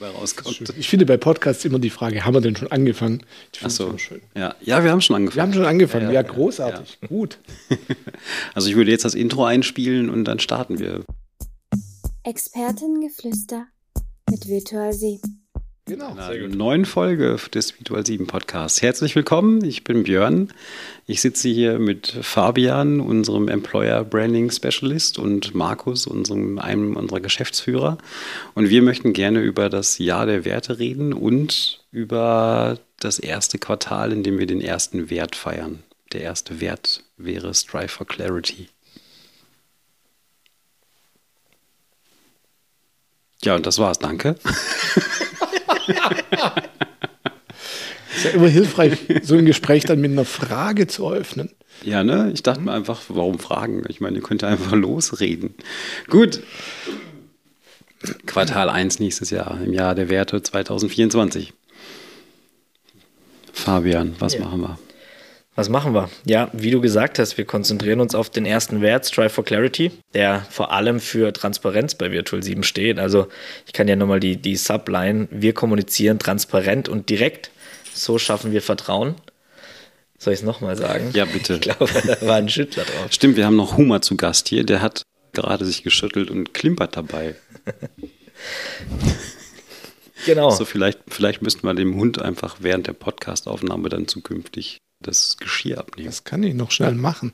dabei rauskommt. Ich finde bei Podcasts immer die Frage, haben wir denn schon angefangen? Ach so. Ja. ja, wir haben schon angefangen. Wir haben schon angefangen, ja, ja, ja großartig, gut. Also ich würde jetzt das Intro einspielen und dann starten wir. Expertengeflüster mit Virtual 7. Genau. In einer neuen Folge des Virtual 7 Podcasts. Herzlich willkommen, ich bin Björn. Ich sitze hier mit Fabian, unserem Employer Branding Specialist, und Markus, unserem, einem unserer Geschäftsführer. Und wir möchten gerne über das Jahr der Werte reden und über das erste Quartal, in dem wir den ersten Wert feiern. Der erste Wert wäre Strive for Clarity. Ja, und das war's. Danke. ist ja immer hilfreich, so ein Gespräch dann mit einer Frage zu eröffnen. Ja, ne? Ich dachte mir einfach, warum fragen? Ich meine, ihr könnt einfach losreden. Gut. Quartal 1 nächstes Jahr, im Jahr der Werte 2024. Fabian, was ja. machen wir? Was machen wir? Ja, wie du gesagt hast, wir konzentrieren uns auf den ersten Wert, Strive for Clarity, der vor allem für Transparenz bei Virtual 7 steht. Also ich kann ja nochmal die, die Subline, wir kommunizieren transparent und direkt, so schaffen wir Vertrauen. Soll ich es nochmal sagen? Ja, bitte. Ich glaube, da war ein Schüttler drauf. Stimmt, wir haben noch Huma zu Gast hier, der hat gerade sich geschüttelt und klimpert dabei. genau. So, vielleicht, vielleicht müssten wir dem Hund einfach während der Podcastaufnahme dann zukünftig das Geschirr abnehmen. Das kann ich noch schnell machen.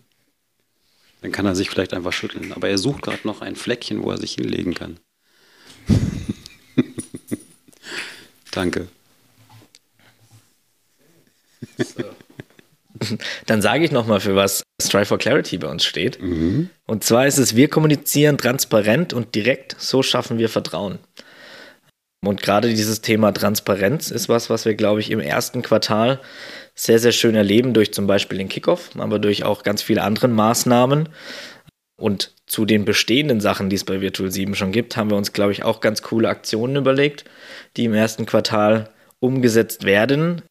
Dann kann er sich vielleicht einfach schütteln. Aber er sucht gerade noch ein Fleckchen, wo er sich hinlegen kann. Danke. So. Dann sage ich nochmal, für was Strive for Clarity bei uns steht. Mhm. Und zwar ist es, wir kommunizieren transparent und direkt, so schaffen wir Vertrauen. Und gerade dieses Thema Transparenz ist was, was wir, glaube ich, im ersten Quartal sehr, sehr schön erleben durch zum Beispiel den Kickoff, aber durch auch ganz viele andere Maßnahmen. Und zu den bestehenden Sachen, die es bei Virtual 7 schon gibt, haben wir uns, glaube ich, auch ganz coole Aktionen überlegt, die im ersten Quartal umgesetzt werden.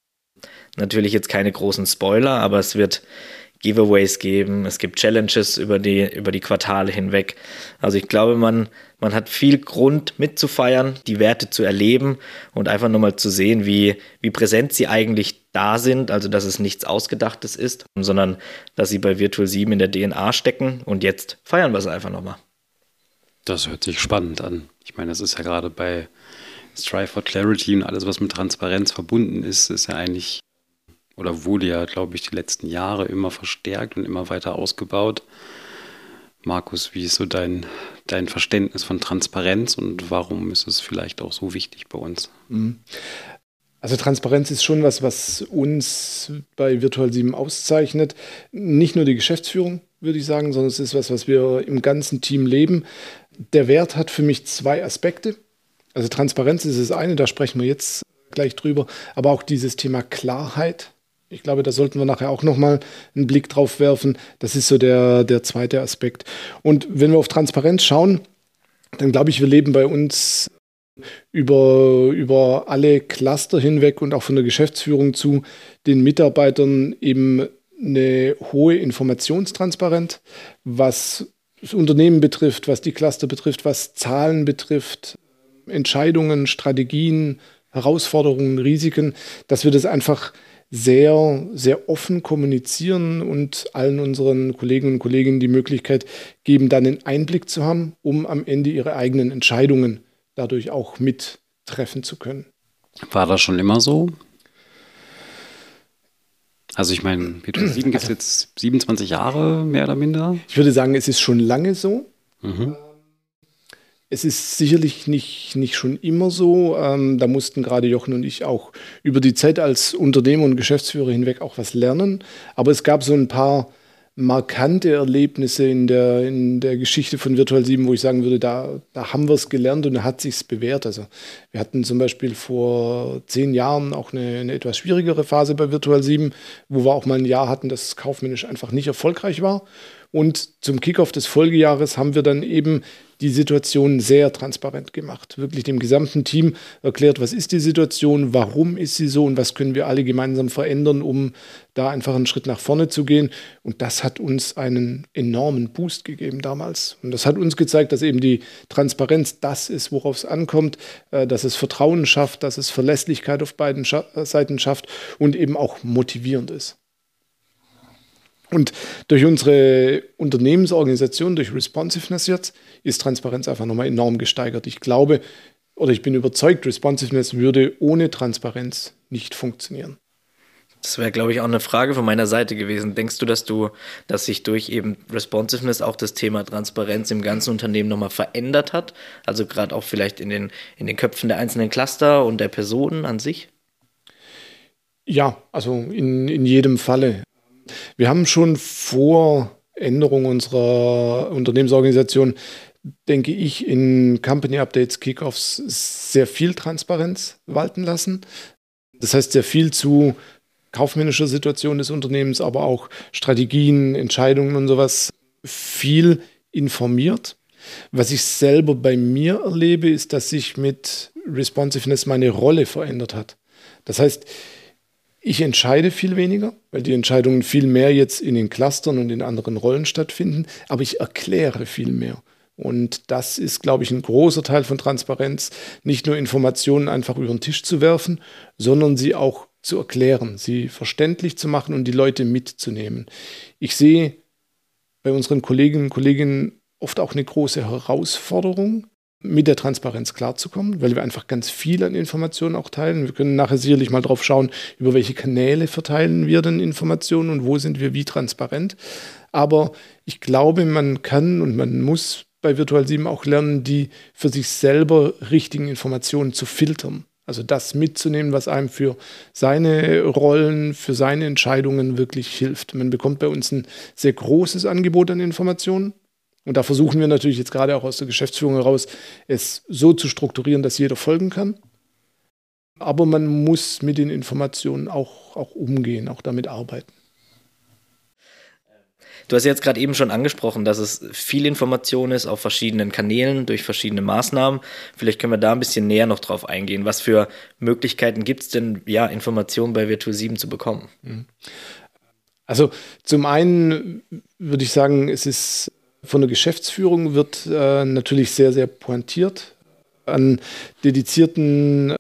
Natürlich jetzt keine großen Spoiler, aber es wird Giveaways geben, es gibt Challenges über die, über die Quartale hinweg. Also ich glaube, man, man hat viel Grund mitzufeiern, die Werte zu erleben und einfach nochmal zu sehen, wie, wie präsent sie eigentlich da sind. Also dass es nichts Ausgedachtes ist, sondern dass sie bei Virtual 7 in der DNA stecken und jetzt feiern wir es einfach nochmal. Das hört sich spannend an. Ich meine, das ist ja gerade bei Strive for Clarity und alles, was mit Transparenz verbunden ist, ist ja eigentlich oder wurde ja, glaube ich, die letzten Jahre immer verstärkt und immer weiter ausgebaut. Markus, wie ist so dein, dein Verständnis von Transparenz und warum ist es vielleicht auch so wichtig bei uns? Mhm. Also Transparenz ist schon was, was uns bei Virtual 7 auszeichnet. Nicht nur die Geschäftsführung, würde ich sagen, sondern es ist was, was wir im ganzen Team leben. Der Wert hat für mich zwei Aspekte. Also Transparenz ist das eine, da sprechen wir jetzt gleich drüber, aber auch dieses Thema Klarheit ich glaube, da sollten wir nachher auch nochmal einen Blick drauf werfen. Das ist so der, der zweite Aspekt. Und wenn wir auf Transparenz schauen, dann glaube ich, wir leben bei uns über, über alle Cluster hinweg und auch von der Geschäftsführung zu den Mitarbeitern eben eine hohe Informationstransparenz, was das Unternehmen betrifft, was die Cluster betrifft, was Zahlen betrifft, Entscheidungen, Strategien, Herausforderungen, Risiken, dass wir das einfach sehr, sehr offen kommunizieren und allen unseren Kolleginnen und Kollegen die Möglichkeit geben, dann einen Einblick zu haben, um am Ende ihre eigenen Entscheidungen dadurch auch mittreffen zu können. War das schon immer so? Also ich meine, Petrus 7 gibt es jetzt 27 Jahre, mehr oder minder. Ich würde sagen, es ist schon lange so. Mhm. Es ist sicherlich nicht, nicht schon immer so. Ähm, da mussten gerade Jochen und ich auch über die Zeit als Unternehmer und Geschäftsführer hinweg auch was lernen. Aber es gab so ein paar markante Erlebnisse in der, in der Geschichte von Virtual 7, wo ich sagen würde, da, da haben wir es gelernt und da hat sich bewährt. Also wir hatten zum Beispiel vor zehn Jahren auch eine, eine etwas schwierigere Phase bei Virtual 7, wo wir auch mal ein Jahr hatten, das kaufmännisch einfach nicht erfolgreich war. Und zum Kickoff des Folgejahres haben wir dann eben die Situation sehr transparent gemacht. Wirklich dem gesamten Team erklärt, was ist die Situation, warum ist sie so und was können wir alle gemeinsam verändern, um da einfach einen Schritt nach vorne zu gehen. Und das hat uns einen enormen Boost gegeben damals. Und das hat uns gezeigt, dass eben die Transparenz das ist, worauf es ankommt, äh, dass es Vertrauen schafft, dass es Verlässlichkeit auf beiden Seiten schafft und eben auch motivierend ist. Und durch unsere Unternehmensorganisation, durch Responsiveness jetzt, ist Transparenz einfach nochmal enorm gesteigert. Ich glaube oder ich bin überzeugt, Responsiveness würde ohne Transparenz nicht funktionieren. Das wäre, glaube ich, auch eine Frage von meiner Seite gewesen. Denkst du, dass du, dass sich durch eben Responsiveness auch das Thema Transparenz im ganzen Unternehmen nochmal verändert hat? Also gerade auch vielleicht in den, in den Köpfen der einzelnen Cluster und der Personen an sich? Ja, also in, in jedem Falle. Wir haben schon vor Änderung unserer Unternehmensorganisation, denke ich, in Company Updates, Kickoffs sehr viel Transparenz walten lassen. Das heißt, sehr viel zu kaufmännischer Situation des Unternehmens, aber auch Strategien, Entscheidungen und sowas viel informiert. Was ich selber bei mir erlebe, ist, dass sich mit Responsiveness meine Rolle verändert hat. Das heißt, ich entscheide viel weniger, weil die Entscheidungen viel mehr jetzt in den Clustern und in anderen Rollen stattfinden, aber ich erkläre viel mehr. Und das ist, glaube ich, ein großer Teil von Transparenz, nicht nur Informationen einfach über den Tisch zu werfen, sondern sie auch zu erklären, sie verständlich zu machen und die Leute mitzunehmen. Ich sehe bei unseren Kolleginnen und Kollegen oft auch eine große Herausforderung, mit der Transparenz klarzukommen, weil wir einfach ganz viel an Informationen auch teilen. Wir können nachher sicherlich mal drauf schauen, über welche Kanäle verteilen wir denn Informationen und wo sind wir wie transparent. Aber ich glaube, man kann und man muss bei Virtual 7 auch lernen, die für sich selber richtigen Informationen zu filtern. Also das mitzunehmen, was einem für seine Rollen, für seine Entscheidungen wirklich hilft. Man bekommt bei uns ein sehr großes Angebot an Informationen und da versuchen wir natürlich jetzt gerade auch aus der Geschäftsführung heraus, es so zu strukturieren, dass jeder folgen kann. Aber man muss mit den Informationen auch, auch umgehen, auch damit arbeiten. Du hast jetzt gerade eben schon angesprochen, dass es viel Information ist auf verschiedenen Kanälen durch verschiedene Maßnahmen. Vielleicht können wir da ein bisschen näher noch drauf eingehen. Was für Möglichkeiten gibt es denn, ja, Informationen bei Virtual 7 zu bekommen? Mhm. Also zum einen würde ich sagen, es ist von der Geschäftsführung wird äh, natürlich sehr, sehr pointiert an dedizierten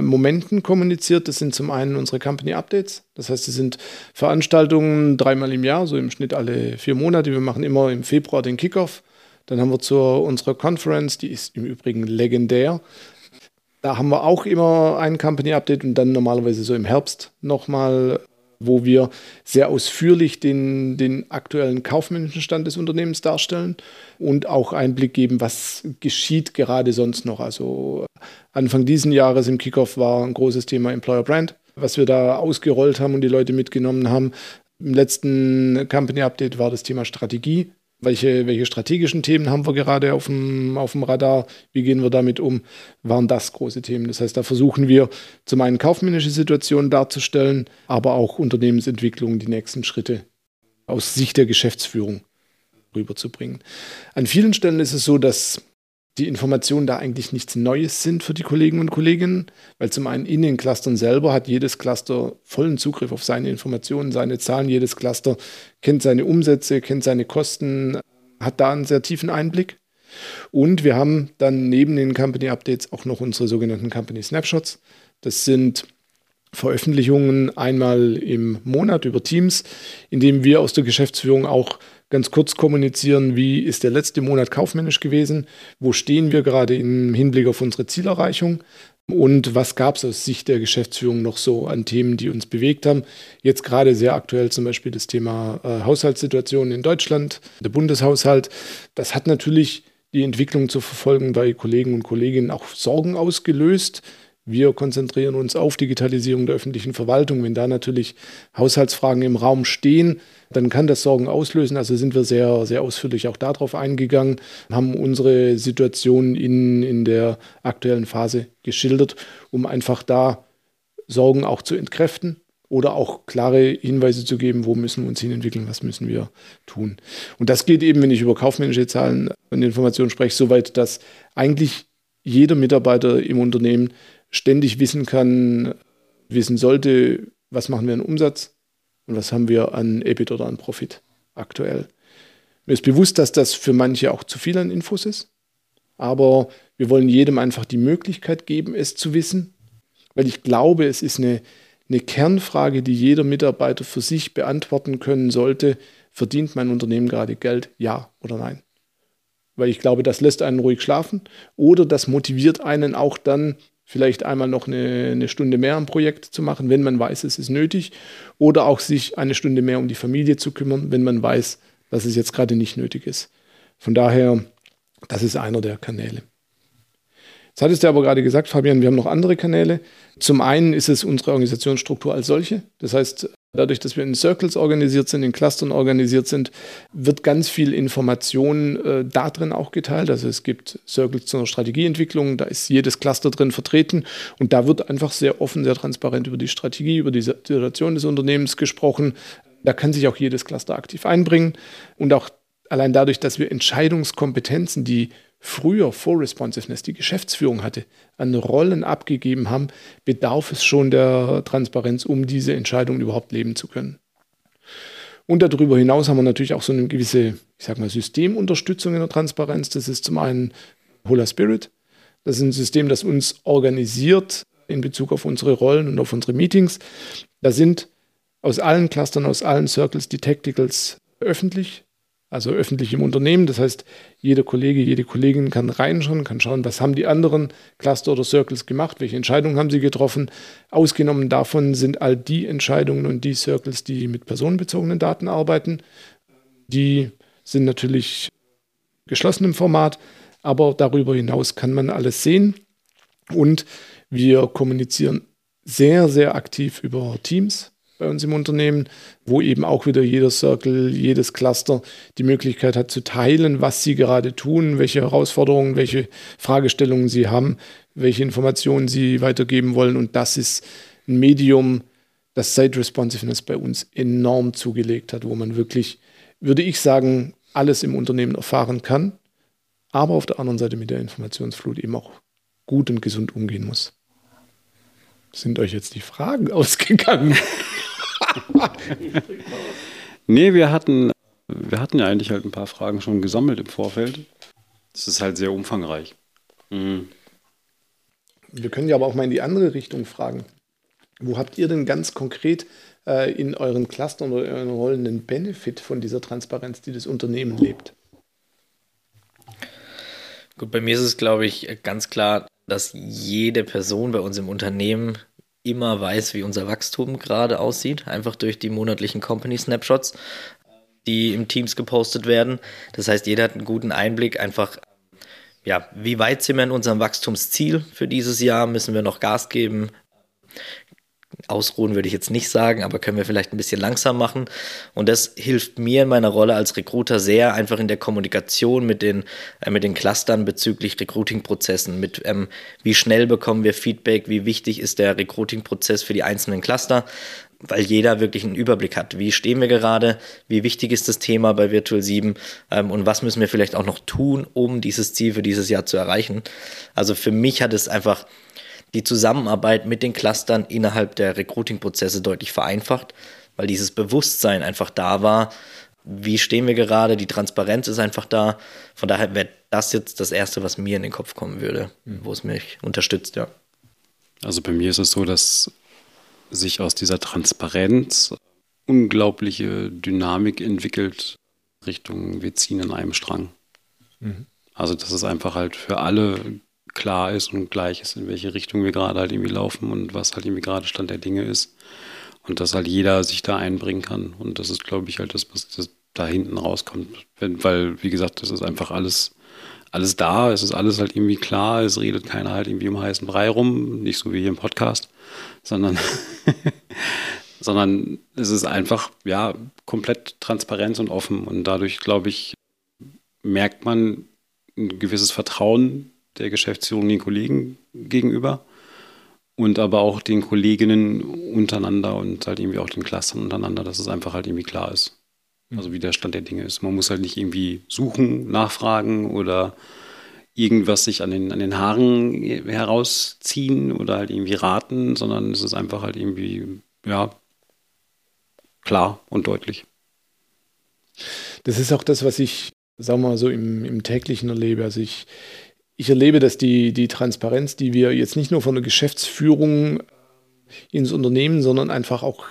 Momenten kommuniziert. Das sind zum einen unsere Company Updates. Das heißt, es sind Veranstaltungen dreimal im Jahr, so im Schnitt alle vier Monate. Wir machen immer im Februar den Kickoff. Dann haben wir zur unserer Conference, die ist im Übrigen legendär. Da haben wir auch immer ein Company Update und dann normalerweise so im Herbst nochmal wo wir sehr ausführlich den, den aktuellen kaufmännischen Stand des Unternehmens darstellen und auch Einblick geben, was geschieht gerade sonst noch. Also Anfang diesen Jahres im Kickoff war ein großes Thema Employer Brand, was wir da ausgerollt haben und die Leute mitgenommen haben. Im letzten Company Update war das Thema Strategie welche, welche strategischen Themen haben wir gerade auf dem, auf dem Radar? Wie gehen wir damit um? Waren das große Themen? Das heißt, da versuchen wir zum einen kaufmännische Situationen darzustellen, aber auch Unternehmensentwicklung, die nächsten Schritte aus Sicht der Geschäftsführung rüberzubringen. An vielen Stellen ist es so, dass die Informationen da eigentlich nichts Neues sind für die Kollegen und Kolleginnen, weil zum einen in den Clustern selber hat jedes Cluster vollen Zugriff auf seine Informationen, seine Zahlen, jedes Cluster kennt seine Umsätze, kennt seine Kosten, hat da einen sehr tiefen Einblick. Und wir haben dann neben den Company Updates auch noch unsere sogenannten Company Snapshots. Das sind Veröffentlichungen einmal im Monat über Teams, in dem wir aus der Geschäftsführung auch ganz kurz kommunizieren, wie ist der letzte Monat kaufmännisch gewesen, wo stehen wir gerade im Hinblick auf unsere Zielerreichung und was gab es aus Sicht der Geschäftsführung noch so an Themen, die uns bewegt haben. Jetzt gerade sehr aktuell zum Beispiel das Thema äh, Haushaltssituation in Deutschland, der Bundeshaushalt. Das hat natürlich die Entwicklung zu verfolgen bei Kollegen und Kolleginnen auch Sorgen ausgelöst. Wir konzentrieren uns auf Digitalisierung der öffentlichen Verwaltung. Wenn da natürlich Haushaltsfragen im Raum stehen, dann kann das Sorgen auslösen. Also sind wir sehr, sehr ausführlich auch darauf eingegangen, haben unsere Situation in, in der aktuellen Phase geschildert, um einfach da Sorgen auch zu entkräften oder auch klare Hinweise zu geben, wo müssen wir uns hin entwickeln, was müssen wir tun. Und das geht eben, wenn ich über kaufmännische Zahlen und Informationen spreche, so weit, dass eigentlich jeder Mitarbeiter im Unternehmen ständig wissen kann, wissen sollte, was machen wir an Umsatz und was haben wir an EBIT oder an Profit aktuell. Mir ist bewusst, dass das für manche auch zu viel an Infos ist, aber wir wollen jedem einfach die Möglichkeit geben, es zu wissen, weil ich glaube, es ist eine, eine Kernfrage, die jeder Mitarbeiter für sich beantworten können sollte. Verdient mein Unternehmen gerade Geld? Ja oder nein? Weil ich glaube, das lässt einen ruhig schlafen oder das motiviert einen auch dann, vielleicht einmal noch eine, eine, Stunde mehr am Projekt zu machen, wenn man weiß, es ist nötig, oder auch sich eine Stunde mehr um die Familie zu kümmern, wenn man weiß, dass es jetzt gerade nicht nötig ist. Von daher, das ist einer der Kanäle. Jetzt hattest du aber gerade gesagt, Fabian, wir haben noch andere Kanäle. Zum einen ist es unsere Organisationsstruktur als solche. Das heißt, dadurch, dass wir in Circles organisiert sind, in Clustern organisiert sind, wird ganz viel Information äh, da auch geteilt. Also es gibt Circles zur Strategieentwicklung, da ist jedes Cluster drin vertreten und da wird einfach sehr offen, sehr transparent über die Strategie, über die Situation des Unternehmens gesprochen. Da kann sich auch jedes Cluster aktiv einbringen und auch allein dadurch, dass wir Entscheidungskompetenzen, die früher vor Responsiveness die Geschäftsführung hatte, an Rollen abgegeben haben, bedarf es schon der Transparenz, um diese Entscheidung überhaupt leben zu können. Und darüber hinaus haben wir natürlich auch so eine gewisse, ich sag mal, Systemunterstützung in der Transparenz. Das ist zum einen Hola Spirit. Das ist ein System, das uns organisiert in Bezug auf unsere Rollen und auf unsere Meetings. Da sind aus allen Clustern, aus allen Circles die Tacticals öffentlich also öffentlich im Unternehmen. Das heißt, jeder Kollege, jede Kollegin kann reinschauen, kann schauen, was haben die anderen Cluster oder Circles gemacht, welche Entscheidungen haben sie getroffen. Ausgenommen davon sind all die Entscheidungen und die Circles, die mit personenbezogenen Daten arbeiten. Die sind natürlich geschlossen im Format, aber darüber hinaus kann man alles sehen. Und wir kommunizieren sehr, sehr aktiv über Teams bei uns im Unternehmen, wo eben auch wieder jeder Circle, jedes Cluster die Möglichkeit hat zu teilen, was sie gerade tun, welche Herausforderungen, welche Fragestellungen sie haben, welche Informationen sie weitergeben wollen. Und das ist ein Medium, das Site Responsiveness bei uns enorm zugelegt hat, wo man wirklich, würde ich sagen, alles im Unternehmen erfahren kann, aber auf der anderen Seite mit der Informationsflut eben auch gut und gesund umgehen muss. Sind euch jetzt die Fragen ausgegangen? nee, wir hatten, wir hatten ja eigentlich halt ein paar Fragen schon gesammelt im Vorfeld. Das ist halt sehr umfangreich. Mhm. Wir können ja aber auch mal in die andere Richtung fragen. Wo habt ihr denn ganz konkret äh, in euren Clustern oder euren Rollen einen Benefit von dieser Transparenz, die das Unternehmen lebt? Gut, bei mir ist es, glaube ich, ganz klar, dass jede Person bei uns im Unternehmen immer weiß, wie unser Wachstum gerade aussieht, einfach durch die monatlichen Company Snapshots, die im Teams gepostet werden. Das heißt, jeder hat einen guten Einblick, einfach, ja, wie weit sind wir in unserem Wachstumsziel für dieses Jahr? Müssen wir noch Gas geben? Ausruhen würde ich jetzt nicht sagen, aber können wir vielleicht ein bisschen langsam machen. Und das hilft mir in meiner Rolle als Recruiter sehr, einfach in der Kommunikation mit den, äh, mit den Clustern bezüglich Recruiting-Prozessen, mit ähm, wie schnell bekommen wir Feedback, wie wichtig ist der Recruiting-Prozess für die einzelnen Cluster, weil jeder wirklich einen Überblick hat. Wie stehen wir gerade? Wie wichtig ist das Thema bei Virtual 7? Ähm, und was müssen wir vielleicht auch noch tun, um dieses Ziel für dieses Jahr zu erreichen? Also für mich hat es einfach die Zusammenarbeit mit den Clustern innerhalb der Recruiting-Prozesse deutlich vereinfacht, weil dieses Bewusstsein einfach da war. Wie stehen wir gerade? Die Transparenz ist einfach da. Von daher wäre das jetzt das Erste, was mir in den Kopf kommen würde, wo es mich unterstützt, ja. Also bei mir ist es so, dass sich aus dieser Transparenz unglaubliche Dynamik entwickelt Richtung wir ziehen in einem Strang. Mhm. Also dass es einfach halt für alle klar ist und gleich ist, in welche Richtung wir gerade halt irgendwie laufen und was halt irgendwie gerade Stand der Dinge ist. Und dass halt jeder sich da einbringen kann. Und das ist, glaube ich, halt das, was das da hinten rauskommt. Wenn, weil, wie gesagt, das ist einfach alles, alles da, es ist alles halt irgendwie klar, es redet keiner halt irgendwie um heißen Brei rum, nicht so wie hier im Podcast, sondern, sondern es ist einfach, ja, komplett transparent und offen. Und dadurch, glaube ich, merkt man ein gewisses Vertrauen der Geschäftsführung den Kollegen gegenüber. und aber auch den Kolleginnen untereinander und halt irgendwie auch den Clustern untereinander, dass es einfach halt irgendwie klar ist. Mhm. Also wie der Stand der Dinge ist. Man muss halt nicht irgendwie suchen, nachfragen oder irgendwas sich an den, an den Haaren herausziehen oder halt irgendwie raten, sondern es ist einfach halt irgendwie, ja, klar und deutlich. Das ist auch das, was ich, sagen wir mal so, im, im täglichen erlebe. Also ich, ich erlebe, dass die, die Transparenz, die wir jetzt nicht nur von der Geschäftsführung ins Unternehmen, sondern einfach auch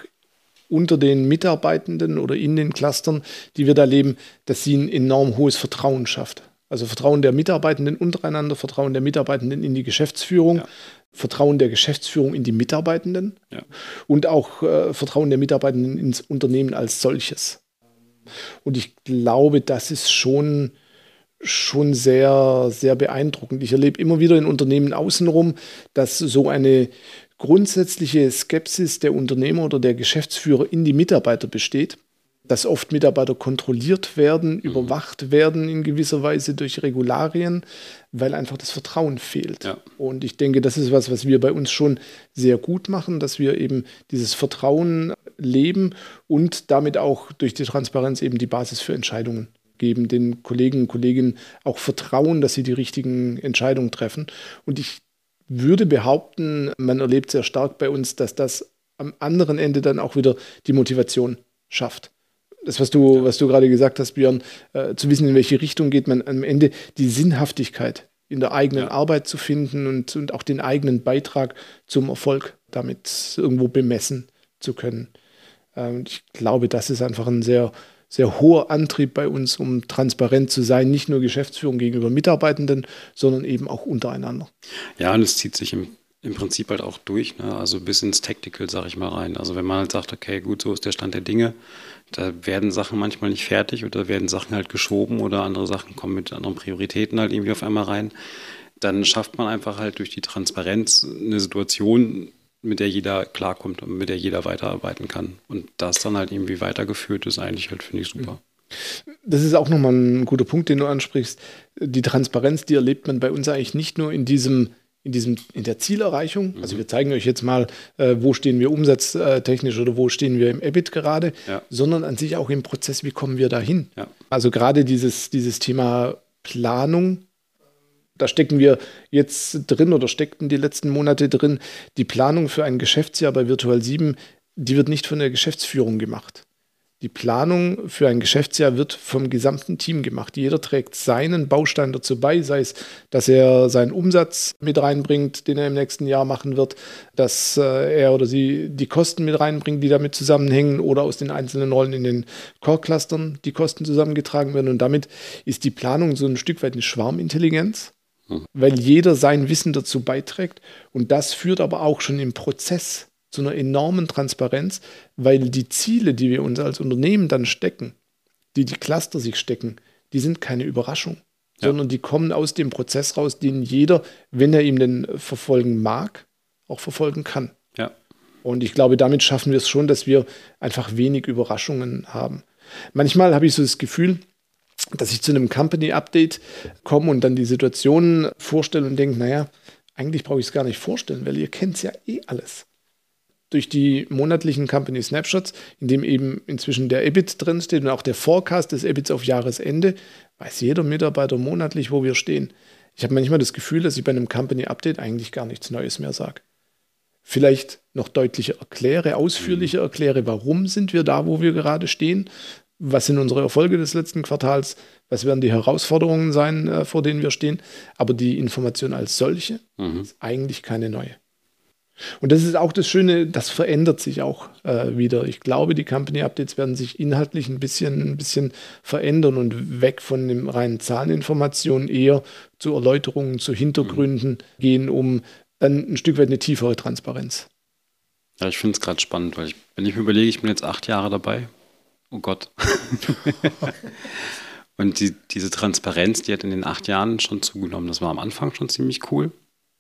unter den Mitarbeitenden oder in den Clustern, die wir da leben, dass sie ein enorm hohes Vertrauen schafft. Also Vertrauen der Mitarbeitenden untereinander, Vertrauen der Mitarbeitenden in die Geschäftsführung, ja. Vertrauen der Geschäftsführung in die Mitarbeitenden ja. und auch äh, Vertrauen der Mitarbeitenden ins Unternehmen als solches. Und ich glaube, das ist schon schon sehr, sehr beeindruckend. Ich erlebe immer wieder in Unternehmen außenrum, dass so eine grundsätzliche Skepsis der Unternehmer oder der Geschäftsführer in die Mitarbeiter besteht, dass oft Mitarbeiter kontrolliert werden, mhm. überwacht werden in gewisser Weise durch Regularien, weil einfach das Vertrauen fehlt. Ja. Und ich denke, das ist was, was wir bei uns schon sehr gut machen, dass wir eben dieses Vertrauen leben und damit auch durch die Transparenz eben die Basis für Entscheidungen geben, den Kollegen und Kolleginnen auch vertrauen, dass sie die richtigen Entscheidungen treffen. Und ich würde behaupten, man erlebt sehr stark bei uns, dass das am anderen Ende dann auch wieder die Motivation schafft. Das, was du, was du gerade gesagt hast, Björn, äh, zu wissen, in welche Richtung geht man am Ende, die Sinnhaftigkeit in der eigenen ja. Arbeit zu finden und, und auch den eigenen Beitrag zum Erfolg damit irgendwo bemessen zu können. Ähm, ich glaube, das ist einfach ein sehr sehr hoher Antrieb bei uns, um transparent zu sein, nicht nur Geschäftsführung gegenüber Mitarbeitenden, sondern eben auch untereinander. Ja, und es zieht sich im, im Prinzip halt auch durch, ne? also bis ins Tactical, sage ich mal rein. Also wenn man halt sagt, okay, gut, so ist der Stand der Dinge, da werden Sachen manchmal nicht fertig oder werden Sachen halt geschoben oder andere Sachen kommen mit anderen Prioritäten halt irgendwie auf einmal rein, dann schafft man einfach halt durch die Transparenz eine Situation, mit der jeder klarkommt und mit der jeder weiterarbeiten kann. Und das dann halt irgendwie weitergeführt ist, eigentlich halt, finde ich super. Das ist auch nochmal ein guter Punkt, den du ansprichst. Die Transparenz, die erlebt man bei uns eigentlich nicht nur in diesem, in diesem, in der Zielerreichung. Mhm. Also wir zeigen euch jetzt mal, äh, wo stehen wir umsatztechnisch oder wo stehen wir im EBIT gerade, ja. sondern an sich auch im Prozess, wie kommen wir dahin. Ja. Also gerade dieses, dieses Thema Planung da stecken wir jetzt drin oder steckten die letzten Monate drin. Die Planung für ein Geschäftsjahr bei Virtual 7, die wird nicht von der Geschäftsführung gemacht. Die Planung für ein Geschäftsjahr wird vom gesamten Team gemacht. Jeder trägt seinen Baustein dazu bei, sei es, dass er seinen Umsatz mit reinbringt, den er im nächsten Jahr machen wird, dass äh, er oder sie die Kosten mit reinbringt, die damit zusammenhängen oder aus den einzelnen Rollen in den Core-Clustern die Kosten zusammengetragen werden. Und damit ist die Planung so ein Stück weit eine Schwarmintelligenz weil jeder sein Wissen dazu beiträgt. Und das führt aber auch schon im Prozess zu einer enormen Transparenz, weil die Ziele, die wir uns als Unternehmen dann stecken, die die Cluster sich stecken, die sind keine Überraschung, ja. sondern die kommen aus dem Prozess raus, den jeder, wenn er ihm denn verfolgen mag, auch verfolgen kann. Ja. Und ich glaube, damit schaffen wir es schon, dass wir einfach wenig Überraschungen haben. Manchmal habe ich so das Gefühl, dass ich zu einem Company-Update komme und dann die Situation vorstelle und denke, naja, eigentlich brauche ich es gar nicht vorstellen, weil ihr kennt es ja eh alles. Durch die monatlichen Company Snapshots, in dem eben inzwischen der EBIT drinsteht und auch der Forecast des EBITs auf Jahresende, weiß jeder Mitarbeiter monatlich, wo wir stehen. Ich habe manchmal das Gefühl, dass ich bei einem Company Update eigentlich gar nichts Neues mehr sage. Vielleicht noch deutlicher erkläre, ausführlicher erkläre, warum sind wir da, wo wir gerade stehen, was sind unsere Erfolge des letzten Quartals, was werden die Herausforderungen sein, äh, vor denen wir stehen. Aber die Information als solche mhm. ist eigentlich keine neue. Und das ist auch das Schöne, das verändert sich auch äh, wieder. Ich glaube, die Company Updates werden sich inhaltlich ein bisschen, ein bisschen verändern und weg von den reinen Zahleninformationen eher zu Erläuterungen, zu Hintergründen mhm. gehen, um dann ein Stück weit eine tiefere Transparenz. Ja, ich finde es gerade spannend, weil ich, wenn ich mir überlege, ich bin jetzt acht Jahre dabei, Oh Gott. und die, diese Transparenz, die hat in den acht Jahren schon zugenommen. Das war am Anfang schon ziemlich cool,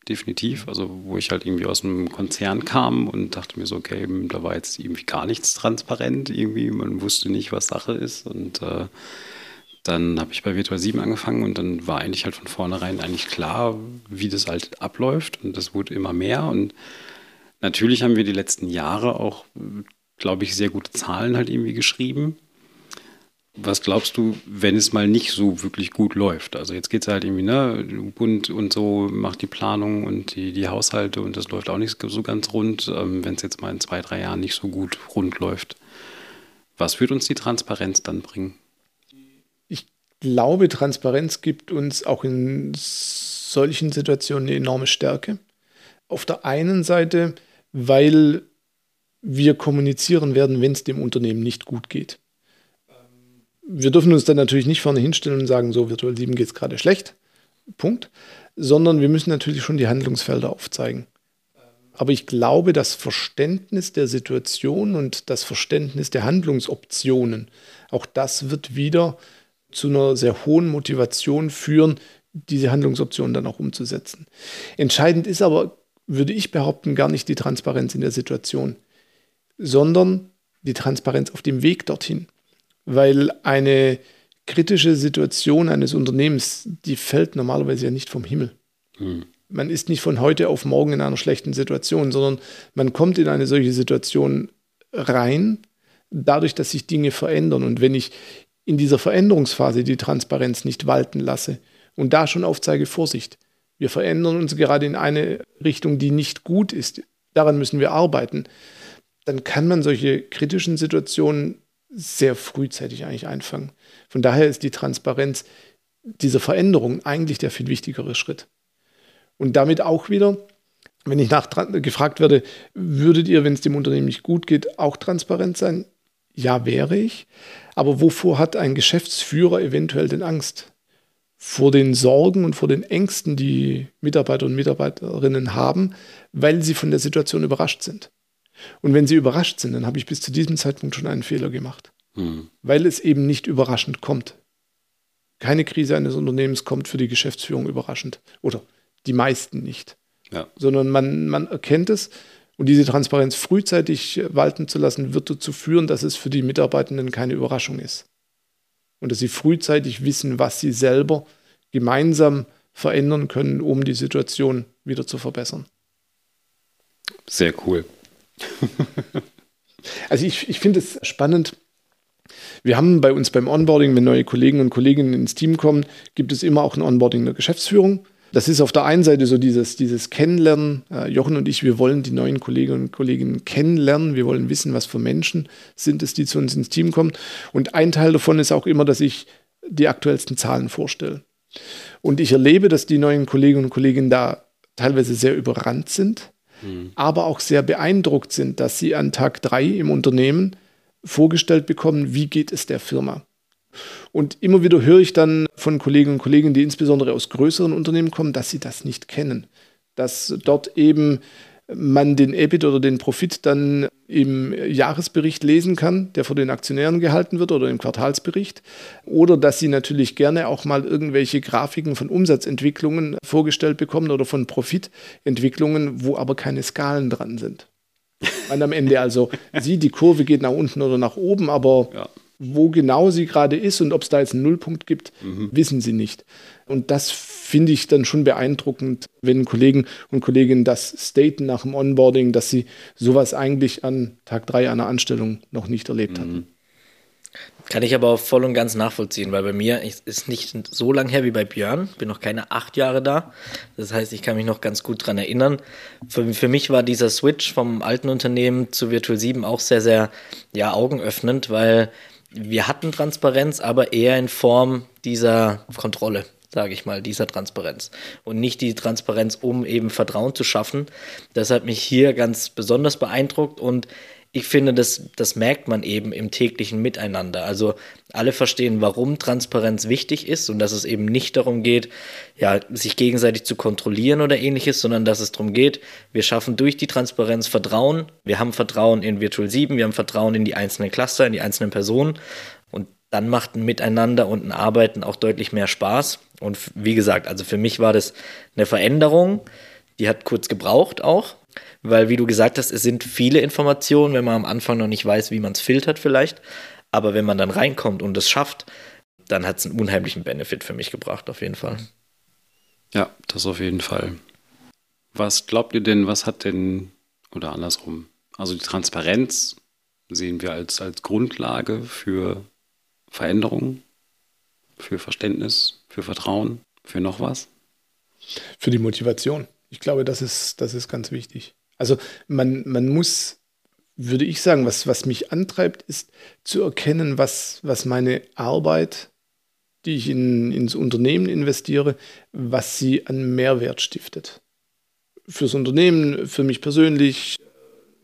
definitiv. Also wo ich halt irgendwie aus einem Konzern kam und dachte mir so, okay, da war jetzt irgendwie gar nichts transparent. Irgendwie, man wusste nicht, was Sache ist. Und äh, dann habe ich bei Virtual 7 angefangen und dann war eigentlich halt von vornherein eigentlich klar, wie das halt abläuft. Und das wurde immer mehr und Natürlich haben wir die letzten Jahre auch, glaube ich, sehr gute Zahlen halt irgendwie geschrieben. Was glaubst du, wenn es mal nicht so wirklich gut läuft? Also jetzt geht es halt irgendwie, ne, Bund und so macht die Planung und die, die Haushalte und das läuft auch nicht so ganz rund, ähm, wenn es jetzt mal in zwei, drei Jahren nicht so gut rund läuft. Was wird uns die Transparenz dann bringen? Ich glaube, Transparenz gibt uns auch in solchen Situationen eine enorme Stärke. Auf der einen Seite, weil wir kommunizieren werden, wenn es dem Unternehmen nicht gut geht wir dürfen uns dann natürlich nicht vorne hinstellen und sagen, so Virtual 7 geht es gerade schlecht, Punkt, sondern wir müssen natürlich schon die Handlungsfelder aufzeigen. Aber ich glaube, das Verständnis der Situation und das Verständnis der Handlungsoptionen, auch das wird wieder zu einer sehr hohen Motivation führen, diese Handlungsoptionen dann auch umzusetzen. Entscheidend ist aber, würde ich behaupten, gar nicht die Transparenz in der Situation, sondern die Transparenz auf dem Weg dorthin weil eine kritische Situation eines Unternehmens, die fällt normalerweise ja nicht vom Himmel. Hm. Man ist nicht von heute auf morgen in einer schlechten Situation, sondern man kommt in eine solche Situation rein, dadurch, dass sich Dinge verändern. Und wenn ich in dieser Veränderungsphase die Transparenz nicht walten lasse und da schon aufzeige, Vorsicht, wir verändern uns gerade in eine Richtung, die nicht gut ist, daran müssen wir arbeiten, dann kann man solche kritischen Situationen sehr frühzeitig eigentlich einfangen. Von daher ist die Transparenz dieser Veränderung eigentlich der viel wichtigere Schritt. Und damit auch wieder, wenn ich nach, gefragt werde, würdet ihr, wenn es dem Unternehmen nicht gut geht, auch transparent sein? Ja, wäre ich. Aber wovor hat ein Geschäftsführer eventuell denn Angst? Vor den Sorgen und vor den Ängsten, die Mitarbeiter und Mitarbeiterinnen haben, weil sie von der Situation überrascht sind. Und wenn sie überrascht sind, dann habe ich bis zu diesem Zeitpunkt schon einen Fehler gemacht, hm. weil es eben nicht überraschend kommt. Keine Krise eines Unternehmens kommt für die Geschäftsführung überraschend oder die meisten nicht, ja. sondern man, man erkennt es und diese Transparenz frühzeitig walten zu lassen, wird dazu führen, dass es für die Mitarbeitenden keine Überraschung ist und dass sie frühzeitig wissen, was sie selber gemeinsam verändern können, um die Situation wieder zu verbessern. Sehr cool. also ich, ich finde es spannend. Wir haben bei uns beim Onboarding, wenn neue Kollegen und Kolleginnen ins Team kommen, gibt es immer auch ein Onboarding der Geschäftsführung. Das ist auf der einen Seite so dieses, dieses Kennenlernen. Äh, Jochen und ich, wir wollen die neuen Kolleginnen und Kollegen kennenlernen. Wir wollen wissen, was für Menschen sind es, die zu uns ins Team kommen. Und ein Teil davon ist auch immer, dass ich die aktuellsten Zahlen vorstelle. Und ich erlebe, dass die neuen Kolleginnen und Kollegen da teilweise sehr überrannt sind mhm. aber auch sehr beeindruckt sind, dass sie an Tag drei im Unternehmen vorgestellt bekommen, wie geht es der Firma. Und immer wieder höre ich dann von Kolleginnen und Kollegen, die insbesondere aus größeren Unternehmen kommen, dass sie das nicht kennen. Dass dort eben man den EBIT oder den Profit dann im Jahresbericht lesen kann, der vor den Aktionären gehalten wird oder im Quartalsbericht. Oder dass sie natürlich gerne auch mal irgendwelche Grafiken von Umsatzentwicklungen vorgestellt bekommen oder von Profitentwicklungen, wo aber keine Skalen dran sind. Man am Ende also sieht, die Kurve geht nach unten oder nach oben, aber ja. wo genau sie gerade ist und ob es da jetzt einen Nullpunkt gibt, mhm. wissen sie nicht. Und das finde ich dann schon beeindruckend, wenn Kollegen und Kolleginnen das staten nach dem Onboarding, dass sie sowas eigentlich an Tag drei einer Anstellung noch nicht erlebt mhm. hatten. Kann ich aber auch voll und ganz nachvollziehen, weil bei mir ist nicht so lang her wie bei Björn, bin noch keine acht Jahre da. Das heißt, ich kann mich noch ganz gut dran erinnern. Für, für mich war dieser Switch vom alten Unternehmen zu Virtual 7 auch sehr, sehr ja, augenöffnend, weil wir hatten Transparenz, aber eher in Form dieser Kontrolle sage ich mal, dieser Transparenz. Und nicht die Transparenz, um eben Vertrauen zu schaffen. Das hat mich hier ganz besonders beeindruckt und ich finde, das, das merkt man eben im täglichen Miteinander. Also alle verstehen, warum Transparenz wichtig ist und dass es eben nicht darum geht, ja, sich gegenseitig zu kontrollieren oder ähnliches, sondern dass es darum geht, wir schaffen durch die Transparenz Vertrauen. Wir haben Vertrauen in Virtual 7, wir haben Vertrauen in die einzelnen Cluster, in die einzelnen Personen dann macht ein Miteinander und ein Arbeiten auch deutlich mehr Spaß. Und wie gesagt, also für mich war das eine Veränderung, die hat kurz gebraucht auch, weil wie du gesagt hast, es sind viele Informationen, wenn man am Anfang noch nicht weiß, wie man es filtert vielleicht. Aber wenn man dann reinkommt und es schafft, dann hat es einen unheimlichen Benefit für mich gebracht, auf jeden Fall. Ja, das auf jeden Fall. Was glaubt ihr denn, was hat denn Oder andersrum. Also die Transparenz sehen wir als, als Grundlage für Veränderung, für Verständnis, für Vertrauen, für noch was? Für die Motivation. Ich glaube, das ist, das ist ganz wichtig. Also man, man muss, würde ich sagen, was, was mich antreibt, ist zu erkennen, was, was meine Arbeit, die ich in, ins Unternehmen investiere, was sie an Mehrwert stiftet. Fürs Unternehmen, für mich persönlich,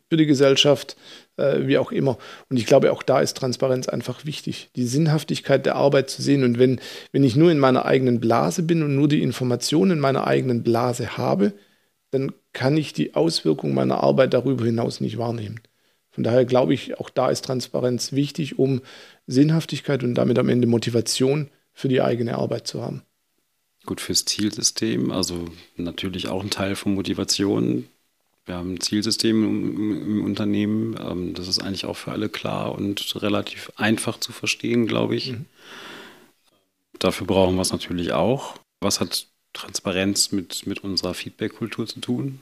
für die Gesellschaft, äh, wie auch immer. Und ich glaube, auch da ist Transparenz einfach wichtig, die Sinnhaftigkeit der Arbeit zu sehen. Und wenn, wenn ich nur in meiner eigenen Blase bin und nur die Informationen in meiner eigenen Blase habe, dann kann ich die Auswirkungen meiner Arbeit darüber hinaus nicht wahrnehmen. Von daher glaube ich, auch da ist Transparenz wichtig, um Sinnhaftigkeit und damit am Ende Motivation für die eigene Arbeit zu haben. Gut fürs Zielsystem, also natürlich auch ein Teil von Motivation, wir haben ein Zielsystem im, im Unternehmen. Ähm, das ist eigentlich auch für alle klar und relativ einfach zu verstehen, glaube ich. Mhm. Dafür brauchen wir es natürlich auch. Was hat Transparenz mit, mit unserer Feedback-Kultur zu tun?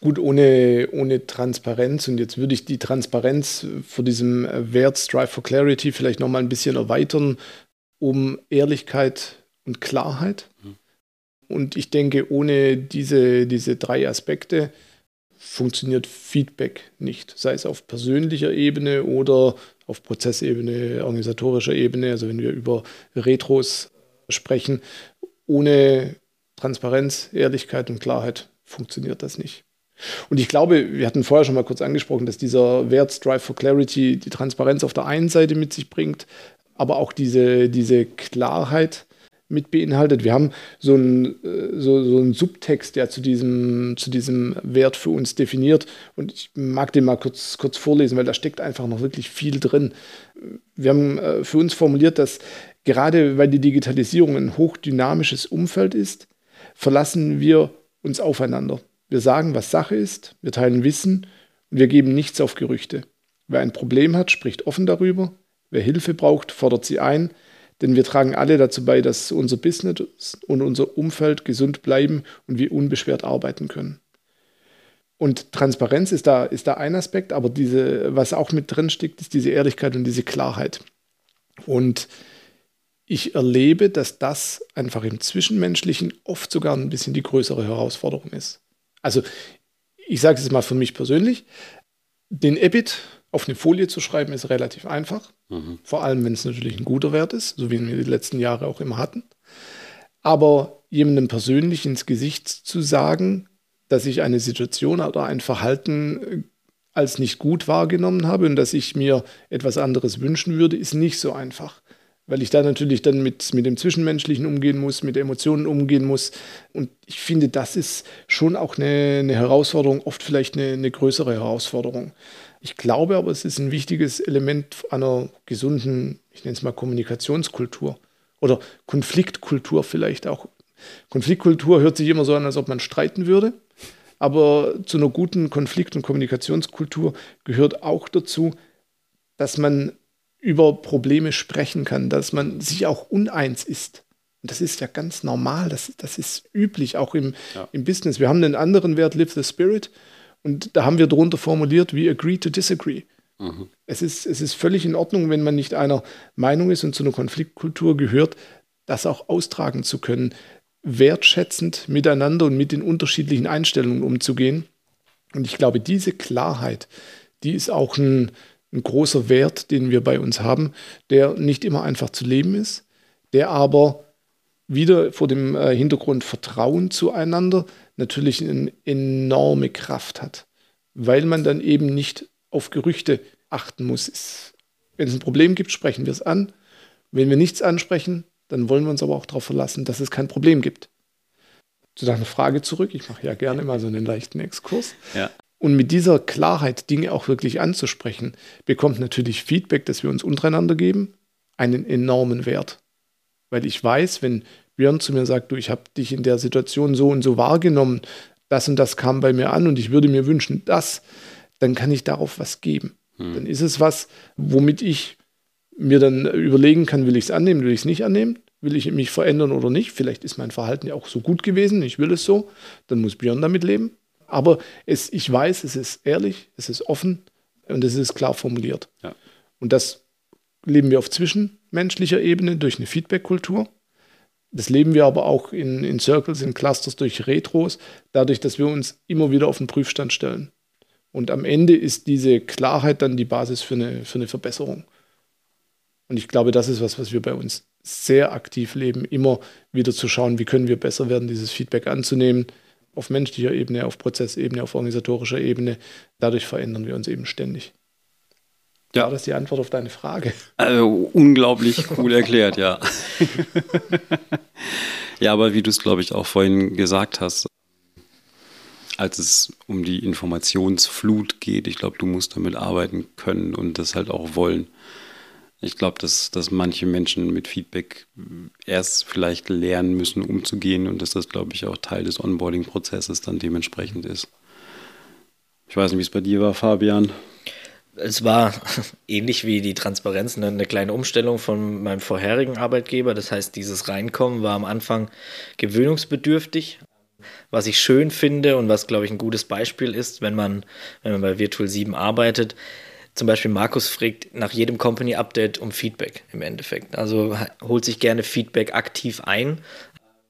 Gut, ohne, ohne Transparenz, und jetzt würde ich die Transparenz vor diesem Wert Strive for Clarity vielleicht nochmal ein bisschen erweitern, um Ehrlichkeit und Klarheit. Mhm. Und ich denke, ohne diese, diese drei Aspekte funktioniert Feedback nicht, sei es auf persönlicher Ebene oder auf Prozessebene, organisatorischer Ebene. Also wenn wir über Retros sprechen, ohne Transparenz, Ehrlichkeit und Klarheit funktioniert das nicht. Und ich glaube, wir hatten vorher schon mal kurz angesprochen, dass dieser Wert Strive for Clarity die Transparenz auf der einen Seite mit sich bringt, aber auch diese, diese Klarheit mit beinhaltet. Wir haben so einen, äh, so, so Subtext, der zu diesem, zu diesem Wert für uns definiert. Und ich mag den mal kurz, kurz vorlesen, weil da steckt einfach noch wirklich viel drin. Wir haben äh, für uns formuliert, dass gerade weil die Digitalisierung ein hochdynamisches Umfeld ist, verlassen wir uns aufeinander. Wir sagen, was Sache ist, wir teilen Wissen und wir geben nichts auf Gerüchte. Wer ein Problem hat, spricht offen darüber. Wer Hilfe braucht, fordert sie ein. Denn wir tragen alle dazu bei, dass unser Business und unser Umfeld gesund bleiben und wir unbeschwert arbeiten können. Und Transparenz ist da, ist da ein Aspekt, aber diese, was auch mit drin steckt, ist diese Ehrlichkeit und diese Klarheit. Und ich erlebe, dass das einfach im Zwischenmenschlichen oft sogar ein bisschen die größere Herausforderung ist. Also, ich sage es mal für mich persönlich: Den EBIT auf eine Folie zu schreiben ist relativ einfach. Vor allem, wenn es natürlich ein guter Wert ist, so wie wir die letzten Jahre auch immer hatten. Aber jemandem persönlich ins Gesicht zu sagen, dass ich eine Situation oder ein Verhalten äh, als nicht gut wahrgenommen habe und dass ich mir etwas anderes wünschen würde, ist nicht so einfach. Weil ich da natürlich dann mit, mit dem Zwischenmenschlichen umgehen muss, mit Emotionen umgehen muss. Und ich finde, das ist schon auch eine, eine Herausforderung, oft vielleicht eine, eine größere Herausforderung. Ich glaube aber, es ist ein wichtiges Element einer gesunden, ich nenne es mal Kommunikationskultur oder Konfliktkultur vielleicht auch. Konfliktkultur hört sich immer so an, als ob man streiten würde. Aber zu einer guten Konflikt- und Kommunikationskultur gehört auch dazu, dass man über Probleme sprechen kann, dass man sich auch uneins ist. Und das ist ja ganz normal, das, das ist üblich, auch im, ja. im Business. Wir haben einen anderen Wert, Live the Spirit. Und da haben wir drunter formuliert, we agree to disagree. Mhm. Es, ist, es ist völlig in Ordnung, wenn man nicht einer Meinung ist und zu einer Konfliktkultur gehört, das auch austragen zu können, wertschätzend miteinander und mit den unterschiedlichen Einstellungen umzugehen. Und ich glaube, diese Klarheit, die ist auch ein, ein großer Wert, den wir bei uns haben, der nicht immer einfach zu leben ist, der aber wieder vor dem äh, Hintergrund Vertrauen zueinander natürlich eine enorme Kraft hat, weil man dann eben nicht auf Gerüchte achten muss. Wenn es ein Problem gibt, sprechen wir es an. Wenn wir nichts ansprechen, dann wollen wir uns aber auch darauf verlassen, dass es kein Problem gibt. Zu deiner Frage zurück, ich mache ja gerne mal so einen leichten Exkurs. Ja. Und mit dieser Klarheit, Dinge auch wirklich anzusprechen, bekommt natürlich Feedback, das wir uns untereinander geben, einen enormen Wert. Weil ich weiß, wenn Björn zu mir sagt, du, ich habe dich in der Situation so und so wahrgenommen, das und das kam bei mir an und ich würde mir wünschen, das, dann kann ich darauf was geben. Hm. Dann ist es was, womit ich mir dann überlegen kann, will ich es annehmen, will ich es nicht annehmen. Will ich mich verändern oder nicht? Vielleicht ist mein Verhalten ja auch so gut gewesen, ich will es so, dann muss Björn damit leben. Aber es, ich weiß, es ist ehrlich, es ist offen und es ist klar formuliert. Ja. Und das leben wir auf zwischenmenschlicher Ebene durch eine Feedback-Kultur. Das leben wir aber auch in, in Circles, in Clusters durch Retros, dadurch, dass wir uns immer wieder auf den Prüfstand stellen. Und am Ende ist diese Klarheit dann die Basis für eine, für eine Verbesserung. Und ich glaube, das ist was, was wir bei uns sehr aktiv leben, immer wieder zu schauen, wie können wir besser werden, dieses Feedback anzunehmen, auf menschlicher Ebene, auf Prozessebene, auf organisatorischer Ebene. Dadurch verändern wir uns eben ständig. Ja. War das die Antwort auf deine Frage? Also, unglaublich cool erklärt, ja. ja, aber wie du es, glaube ich, auch vorhin gesagt hast, als es um die Informationsflut geht, ich glaube, du musst damit arbeiten können und das halt auch wollen. Ich glaube, dass, dass manche Menschen mit Feedback erst vielleicht lernen müssen, umzugehen und dass das, glaube ich, auch Teil des Onboarding-Prozesses dann dementsprechend ist. Ich weiß nicht, wie es bei dir war, Fabian. Es war ähnlich wie die Transparenz eine, eine kleine Umstellung von meinem vorherigen Arbeitgeber. Das heißt, dieses Reinkommen war am Anfang gewöhnungsbedürftig. Was ich schön finde und was, glaube ich, ein gutes Beispiel ist, wenn man, wenn man bei Virtual 7 arbeitet, zum Beispiel Markus fragt nach jedem Company-Update um Feedback im Endeffekt. Also holt sich gerne Feedback aktiv ein,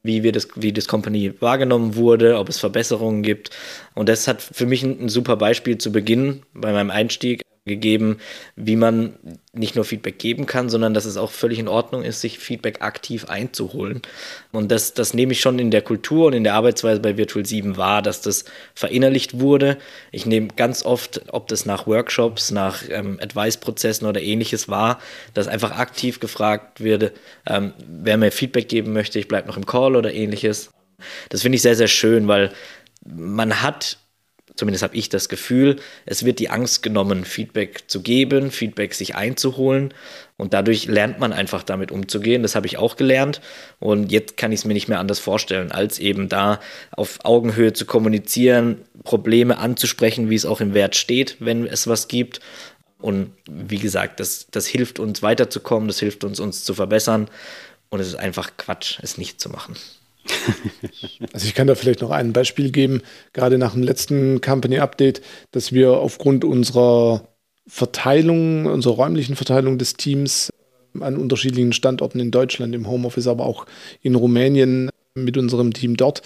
wie, wir das, wie das Company wahrgenommen wurde, ob es Verbesserungen gibt. Und das hat für mich ein, ein super Beispiel zu Beginn bei meinem Einstieg gegeben, wie man nicht nur Feedback geben kann, sondern dass es auch völlig in Ordnung ist, sich Feedback aktiv einzuholen. Und das, das nehme ich schon in der Kultur und in der Arbeitsweise bei Virtual 7 wahr, dass das verinnerlicht wurde. Ich nehme ganz oft, ob das nach Workshops, nach ähm, Advice-Prozessen oder ähnliches war, dass einfach aktiv gefragt wird, ähm, wer mir Feedback geben möchte, ich bleibe noch im Call oder ähnliches. Das finde ich sehr, sehr schön, weil man hat zumindest habe ich das Gefühl, es wird die Angst genommen, Feedback zu geben, Feedback sich einzuholen. Und dadurch lernt man einfach damit umzugehen. Das habe ich auch gelernt. Und jetzt kann ich es mir nicht mehr anders vorstellen, als eben da auf Augenhöhe zu kommunizieren, Probleme anzusprechen, wie es auch im Wert steht, wenn es was gibt. Und wie gesagt, das, das hilft uns weiterzukommen, das hilft uns, uns zu verbessern. Und es ist einfach Quatsch, es nicht zu machen. Also ich kann da vielleicht noch ein Beispiel geben, gerade nach dem letzten Company Update, dass wir aufgrund unserer Verteilung, unserer räumlichen Verteilung des Teams an unterschiedlichen Standorten in Deutschland, im Homeoffice, aber auch in Rumänien mit unserem Team dort,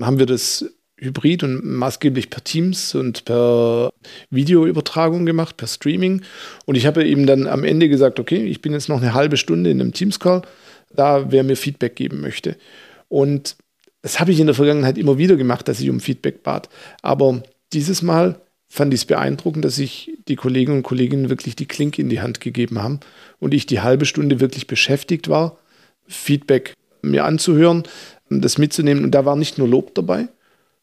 haben wir das hybrid und maßgeblich per Teams und per Videoübertragung gemacht, per Streaming. Und ich habe eben dann am Ende gesagt, okay, ich bin jetzt noch eine halbe Stunde in einem Teams-Call, da wer mir Feedback geben möchte. Und das habe ich in der Vergangenheit immer wieder gemacht, dass ich um Feedback bat. Aber dieses Mal fand ich es beeindruckend, dass sich die Kolleginnen und Kollegen wirklich die Klinke in die Hand gegeben haben und ich die halbe Stunde wirklich beschäftigt war, Feedback mir anzuhören, das mitzunehmen. Und da war nicht nur Lob dabei,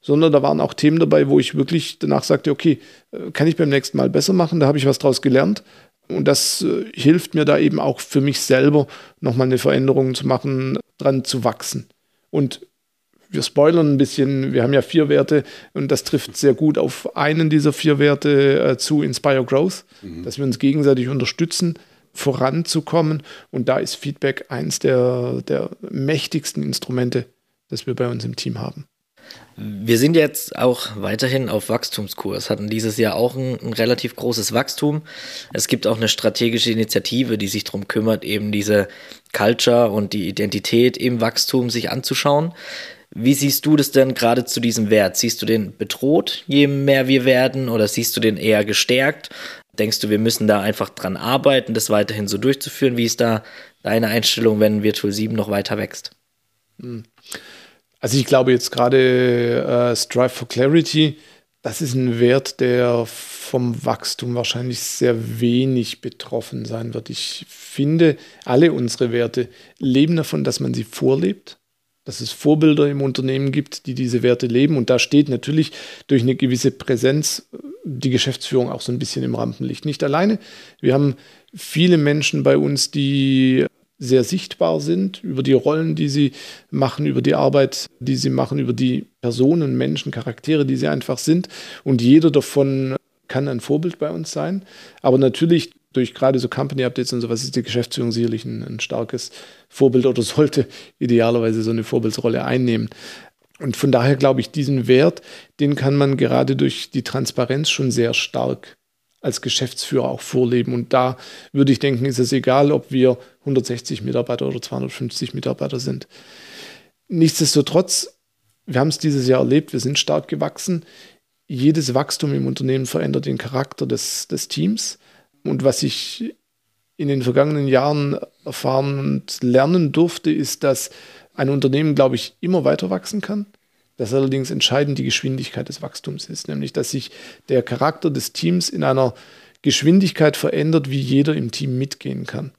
sondern da waren auch Themen dabei, wo ich wirklich danach sagte, okay, äh, kann ich beim nächsten Mal besser machen, da habe ich was draus gelernt. Und das äh, hilft mir da eben auch für mich selber, nochmal eine Veränderung zu machen, dran zu wachsen. Und wir spoilern ein bisschen, wir haben ja vier Werte und das trifft sehr gut auf einen dieser vier Werte äh, zu Inspire Growth, mhm. dass wir uns gegenseitig unterstützen, voranzukommen. Und da ist Feedback eins der, der mächtigsten Instrumente, das wir bei uns im Team haben. Wir sind jetzt auch weiterhin auf Wachstumskurs, hatten dieses Jahr auch ein, ein, relativ großes Wachstum. Es gibt auch eine strategische Initiative, die sich darum kümmert, eben diese Culture und die Identität im Wachstum sich anzuschauen. Wie siehst du das denn gerade zu diesem Wert? Siehst du den bedroht, je mehr wir werden, oder siehst du den eher gestärkt? Denkst du, wir müssen da einfach dran arbeiten, das weiterhin so durchzuführen? Wie ist da deine Einstellung, wenn Virtual 7 noch weiter wächst? Hm. Also ich glaube jetzt gerade äh, Strive for Clarity, das ist ein Wert, der vom Wachstum wahrscheinlich sehr wenig betroffen sein wird. Ich finde, alle unsere Werte leben davon, dass man sie vorlebt, dass es Vorbilder im Unternehmen gibt, die diese Werte leben. Und da steht natürlich durch eine gewisse Präsenz die Geschäftsführung auch so ein bisschen im Rampenlicht. Nicht alleine. Wir haben viele Menschen bei uns, die sehr sichtbar sind, über die Rollen, die sie machen, über die Arbeit, die sie machen, über die Personen, Menschen, Charaktere, die sie einfach sind. Und jeder davon kann ein Vorbild bei uns sein. Aber natürlich durch gerade so Company-Updates und sowas ist die Geschäftsführung sicherlich ein, ein starkes Vorbild oder sollte idealerweise so eine Vorbildsrolle einnehmen. Und von daher glaube ich, diesen Wert, den kann man gerade durch die Transparenz schon sehr stark als Geschäftsführer auch vorleben. Und da würde ich denken, ist es egal, ob wir 160 Mitarbeiter oder 250 Mitarbeiter sind. Nichtsdestotrotz, wir haben es dieses Jahr erlebt, wir sind stark gewachsen. Jedes Wachstum im Unternehmen verändert den Charakter des, des Teams. Und was ich in den vergangenen Jahren erfahren und lernen durfte, ist, dass ein Unternehmen, glaube ich, immer weiter wachsen kann. Dass allerdings entscheidend die Geschwindigkeit des Wachstums ist, nämlich dass sich der Charakter des Teams in einer Geschwindigkeit verändert, wie jeder im Team mitgehen kann.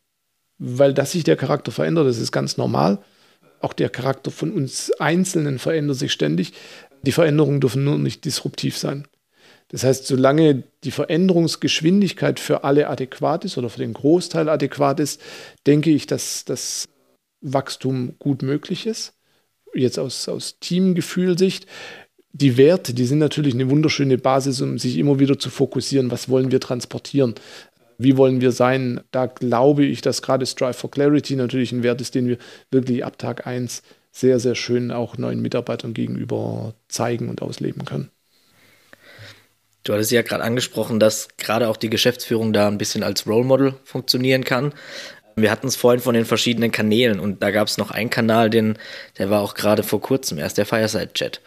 Weil dass sich der Charakter verändert, das ist ganz normal. Auch der Charakter von uns Einzelnen verändert sich ständig. Die Veränderungen dürfen nur nicht disruptiv sein. Das heißt, solange die Veränderungsgeschwindigkeit für alle adäquat ist oder für den Großteil adäquat ist, denke ich, dass das Wachstum gut möglich ist. Jetzt aus, aus Teamgefühlsicht. Die Werte, die sind natürlich eine wunderschöne Basis, um sich immer wieder zu fokussieren, was wollen wir transportieren, wie wollen wir sein. Da glaube ich, dass gerade Strive for Clarity natürlich ein Wert ist, den wir wirklich ab Tag 1 sehr, sehr schön auch neuen Mitarbeitern gegenüber zeigen und ausleben können. Du hattest ja gerade angesprochen, dass gerade auch die Geschäftsführung da ein bisschen als Role Model funktionieren kann. Wir hatten es vorhin von den verschiedenen Kanälen und da gab es noch einen Kanal, den, der war auch gerade vor kurzem erst der Fireside Chat.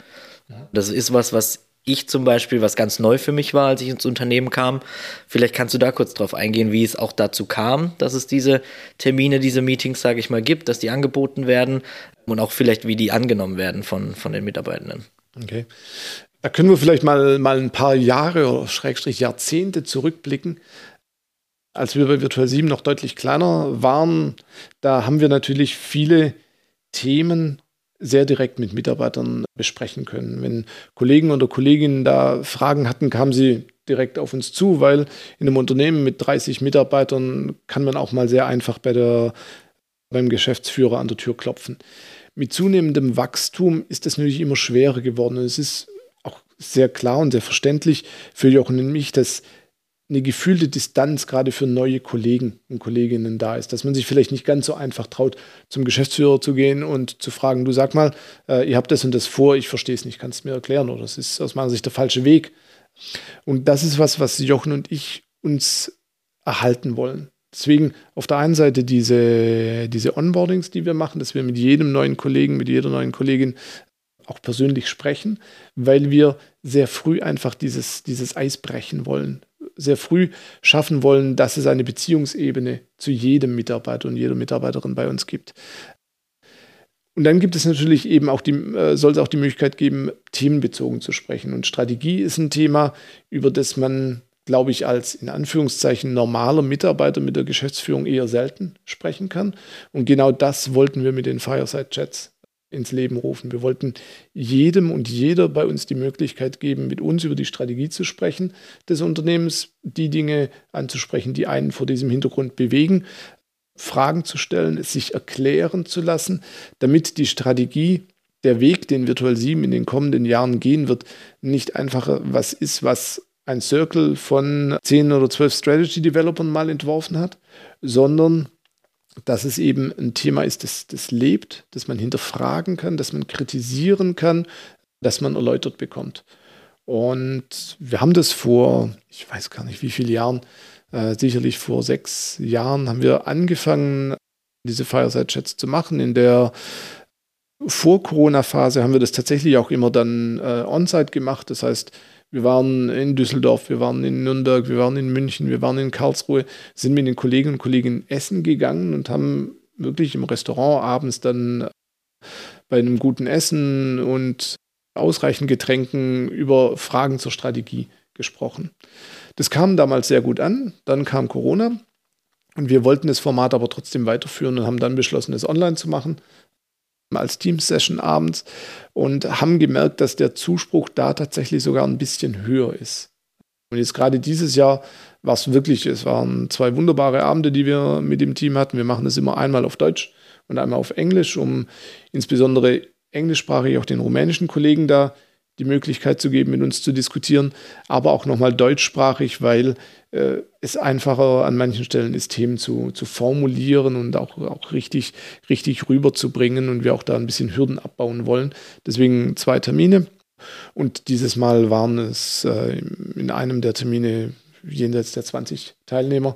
Das ist was, was ich zum Beispiel, was ganz neu für mich war, als ich ins Unternehmen kam. Vielleicht kannst du da kurz drauf eingehen, wie es auch dazu kam, dass es diese Termine, diese Meetings, sage ich mal, gibt, dass die angeboten werden und auch vielleicht, wie die angenommen werden von, von den Mitarbeitenden. Okay. Da können wir vielleicht mal, mal ein paar Jahre oder Schrägstrich Jahrzehnte zurückblicken. Als wir bei Virtual 7 noch deutlich kleiner waren, da haben wir natürlich viele Themen sehr direkt mit Mitarbeitern besprechen können. Wenn Kollegen oder Kolleginnen da Fragen hatten, kamen sie direkt auf uns zu, weil in einem Unternehmen mit 30 Mitarbeitern kann man auch mal sehr einfach bei der, beim Geschäftsführer an der Tür klopfen. Mit zunehmendem Wachstum ist es natürlich immer schwerer geworden. es ist auch sehr klar und sehr verständlich für Jochen und mich, dass eine gefühlte Distanz gerade für neue Kollegen und Kolleginnen da ist, dass man sich vielleicht nicht ganz so einfach traut, zum Geschäftsführer zu gehen und zu fragen, du sag mal, äh, ihr habt das und das vor, ich verstehe es nicht, kannst du mir erklären oder das ist aus meiner Sicht der falsche Weg. Und das ist was, was Jochen und ich uns erhalten wollen. Deswegen auf der einen Seite diese, diese Onboardings, die wir machen, dass wir mit jedem neuen Kollegen, mit jeder neuen Kollegin auch persönlich sprechen, weil wir sehr früh einfach dieses, dieses Eis brechen wollen sehr früh schaffen wollen, dass es eine Beziehungsebene zu jedem Mitarbeiter und jeder Mitarbeiterin bei uns gibt. Und dann gibt es natürlich eben auch die, äh, soll es auch die Möglichkeit geben, themenbezogen zu sprechen. Und Strategie ist ein Thema, über das man, glaube ich, als in Anführungszeichen normaler Mitarbeiter mit der Geschäftsführung eher selten sprechen kann. Und genau das wollten wir mit den Fireside Chats ins Leben rufen. Wir wollten jedem und jeder bei uns die Möglichkeit geben, mit uns über die Strategie zu sprechen des Unternehmens, die Dinge anzusprechen, die einen vor diesem Hintergrund bewegen, Fragen zu stellen, es sich erklären zu lassen, damit die Strategie, der Weg, den Virtual 7 in den kommenden Jahren gehen wird, nicht einfach was ist, was ein Circle von 10 oder 12 Strategy Developern mal entworfen hat, sondern dass es eben ein Thema ist, das, das lebt, das man hinterfragen kann, das man kritisieren kann, das man erläutert bekommt. Und wir haben das vor, ich weiß gar nicht wie viele Jahren, äh, sicherlich vor sechs Jahren haben wir angefangen, diese Fireside-Chats zu machen. In der Vor-Corona-Phase haben wir das tatsächlich auch immer dann äh, on-site gemacht. Das heißt, wir waren in Düsseldorf, wir waren in Nürnberg, wir waren in München, wir waren in Karlsruhe, sind mit den Kolleginnen und Kollegen essen gegangen und haben wirklich im Restaurant abends dann bei einem guten Essen und ausreichend Getränken über Fragen zur Strategie gesprochen. Das kam damals sehr gut an, dann kam Corona und wir wollten das Format aber trotzdem weiterführen und haben dann beschlossen, es online zu machen als Team-Session abends und haben gemerkt, dass der Zuspruch da tatsächlich sogar ein bisschen höher ist. Und jetzt gerade dieses Jahr war es wirklich, es waren zwei wunderbare Abende, die wir mit dem Team hatten. Wir machen das immer einmal auf Deutsch und einmal auf Englisch, um insbesondere englischsprachig auch den rumänischen Kollegen da die Möglichkeit zu geben, mit uns zu diskutieren, aber auch nochmal deutschsprachig, weil äh, es einfacher an manchen Stellen ist, Themen zu, zu formulieren und auch, auch richtig, richtig rüberzubringen und wir auch da ein bisschen Hürden abbauen wollen. Deswegen zwei Termine. Und dieses Mal waren es äh, in einem der Termine jenseits der 20 Teilnehmer.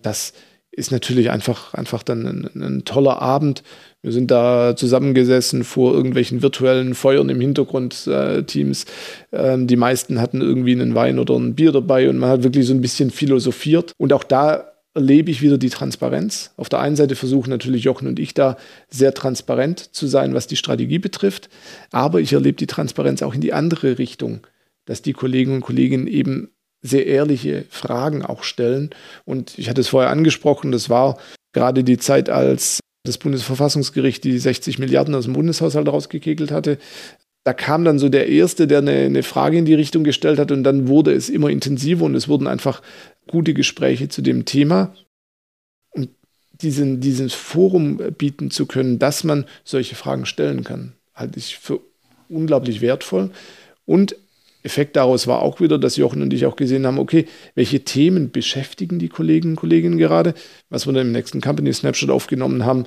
Das ist natürlich einfach, einfach dann ein, ein, toller Abend. Wir sind da zusammengesessen vor irgendwelchen virtuellen Feuern im Hintergrund, äh, Teams. Ähm, die meisten hatten irgendwie einen Wein oder ein Bier dabei und man hat wirklich so ein bisschen philosophiert. Und auch da erlebe ich wieder die Transparenz. Auf der einen Seite versuchen natürlich Jochen und ich da sehr transparent zu sein, was die Strategie betrifft. Aber ich erlebe die Transparenz auch in die andere Richtung, dass die Kolleginnen und Kollegen eben sehr ehrliche Fragen auch stellen. Und ich hatte es vorher angesprochen, das war gerade die Zeit, als das Bundesverfassungsgericht die 60 Milliarden aus dem Bundeshaushalt rausgekegelt hatte. Da kam dann so der Erste, der eine, eine Frage in die Richtung gestellt hat und dann wurde es immer intensiver und es wurden einfach gute Gespräche zu dem Thema. Und diesen, dieses Forum bieten zu können, dass man solche Fragen stellen kann, halte ich für unglaublich wertvoll. Und Effekt daraus war auch wieder, dass Jochen und ich auch gesehen haben, okay, welche Themen beschäftigen die Kolleginnen und Kollegen gerade, was wir dann im nächsten Company Snapshot aufgenommen haben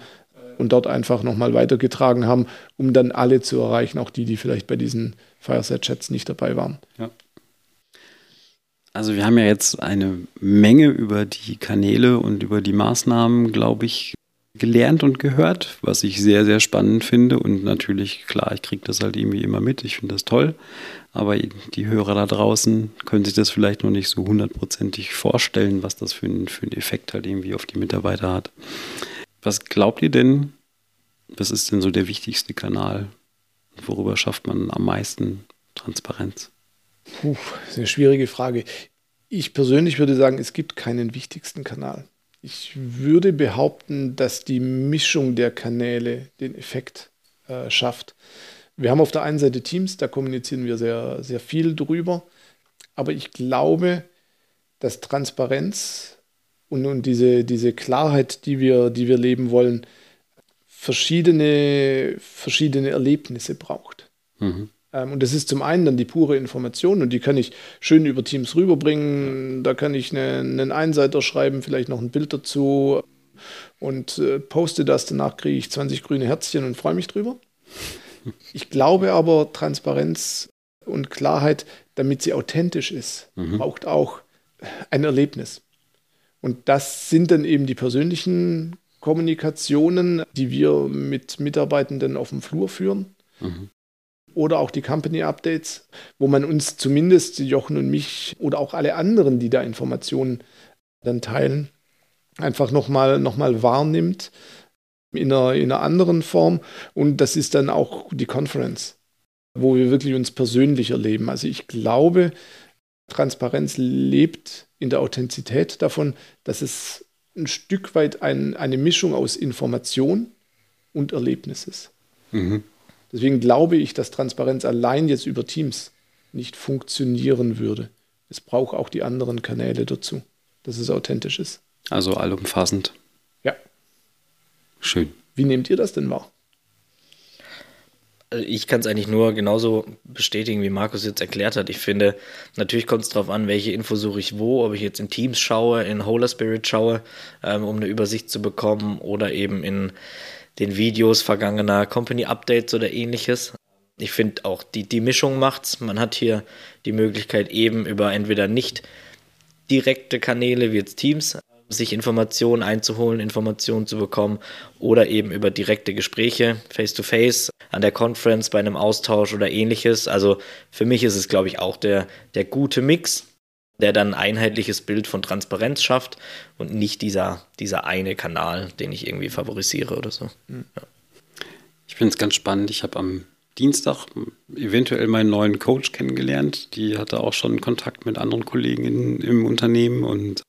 und dort einfach nochmal weitergetragen haben, um dann alle zu erreichen, auch die, die vielleicht bei diesen Fireside-Chats nicht dabei waren. Ja. Also wir haben ja jetzt eine Menge über die Kanäle und über die Maßnahmen, glaube ich, gelernt und gehört, was ich sehr, sehr spannend finde. Und natürlich, klar, ich kriege das halt irgendwie immer mit. Ich finde das toll. Aber die Hörer da draußen können sich das vielleicht noch nicht so hundertprozentig vorstellen, was das für, ein, für einen Effekt halt irgendwie auf die Mitarbeiter hat. Was glaubt ihr denn, was ist denn so der wichtigste Kanal? Worüber schafft man am meisten Transparenz? Puh, das ist eine schwierige Frage. Ich persönlich würde sagen, es gibt keinen wichtigsten Kanal. Ich würde behaupten, dass die Mischung der Kanäle den Effekt äh, schafft. Wir haben auf der einen Seite Teams, da kommunizieren wir sehr, sehr viel drüber. Aber ich glaube, dass Transparenz und, und diese, diese Klarheit, die wir, die wir leben wollen, verschiedene, verschiedene Erlebnisse braucht. Mhm. Ähm, und das ist zum einen dann die pure Information und die kann ich schön über Teams rüberbringen. Da kann ich eine, einen Einseiter schreiben, vielleicht noch ein Bild dazu und äh, poste das. Danach kriege ich 20 grüne Herzchen und freue mich drüber. Ich glaube aber, Transparenz und Klarheit, damit sie authentisch ist, mhm. braucht auch ein Erlebnis. Und das sind dann eben die persönlichen Kommunikationen, die wir mit Mitarbeitenden auf dem Flur führen. Mhm oder auch die Company Updates, wo man uns zumindest, Jochen und mich oder auch alle anderen, die da Informationen dann teilen, einfach nochmal noch mal wahrnimmt in einer, in einer anderen Form. Und das ist dann auch die Conference, wo wir wirklich uns persönlich erleben. Also ich glaube, Transparenz lebt in der Authentizität davon, dass es ein Stück weit ein, eine Mischung aus Information und Erlebnis ist. Mhm. Deswegen glaube ich, dass Transparenz allein jetzt über Teams nicht funktionieren würde. Es braucht auch die anderen Kanäle dazu, dass es authentisch ist. Also allumfassend. Schön. Wie nehmt ihr das denn wahr? Also ich kann es eigentlich nur genauso bestätigen, wie Markus jetzt erklärt hat. Ich finde, natürlich kommt es darauf an, welche Info suche ich wo, ob ich jetzt in Teams schaue, in Holer Spirit schaue, ähm, um eine Übersicht zu bekommen oder eben in den Videos vergangener Company Updates oder ähnliches. Ich finde auch die, die Mischung macht's. Man hat hier die Möglichkeit eben über entweder nicht direkte Kanäle wie jetzt Teams sich Informationen einzuholen, Informationen zu bekommen oder eben über direkte Gespräche face-to-face an der Conference bei einem Austausch oder ähnliches. Also für mich ist es, glaube ich, auch der, der gute Mix der dann ein einheitliches Bild von Transparenz schafft und nicht dieser, dieser eine Kanal, den ich irgendwie favorisiere oder so. Hm. Ja. Ich finde es ganz spannend. Ich habe am Dienstag eventuell meinen neuen Coach kennengelernt. Die hatte auch schon Kontakt mit anderen Kollegen in, im Unternehmen und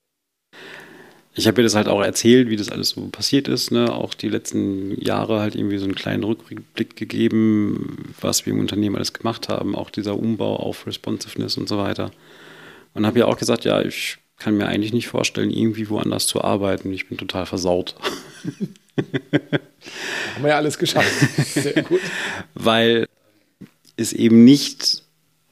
ich habe ihr das halt auch erzählt, wie das alles so passiert ist. Ne? Auch die letzten Jahre halt irgendwie so einen kleinen Rückblick gegeben, was wir im Unternehmen alles gemacht haben. Auch dieser Umbau auf Responsiveness und so weiter. Und habe ja auch gesagt, ja, ich kann mir eigentlich nicht vorstellen, irgendwie woanders zu arbeiten. Ich bin total versaut. Haben wir ja alles geschafft. Sehr gut. Weil es eben nicht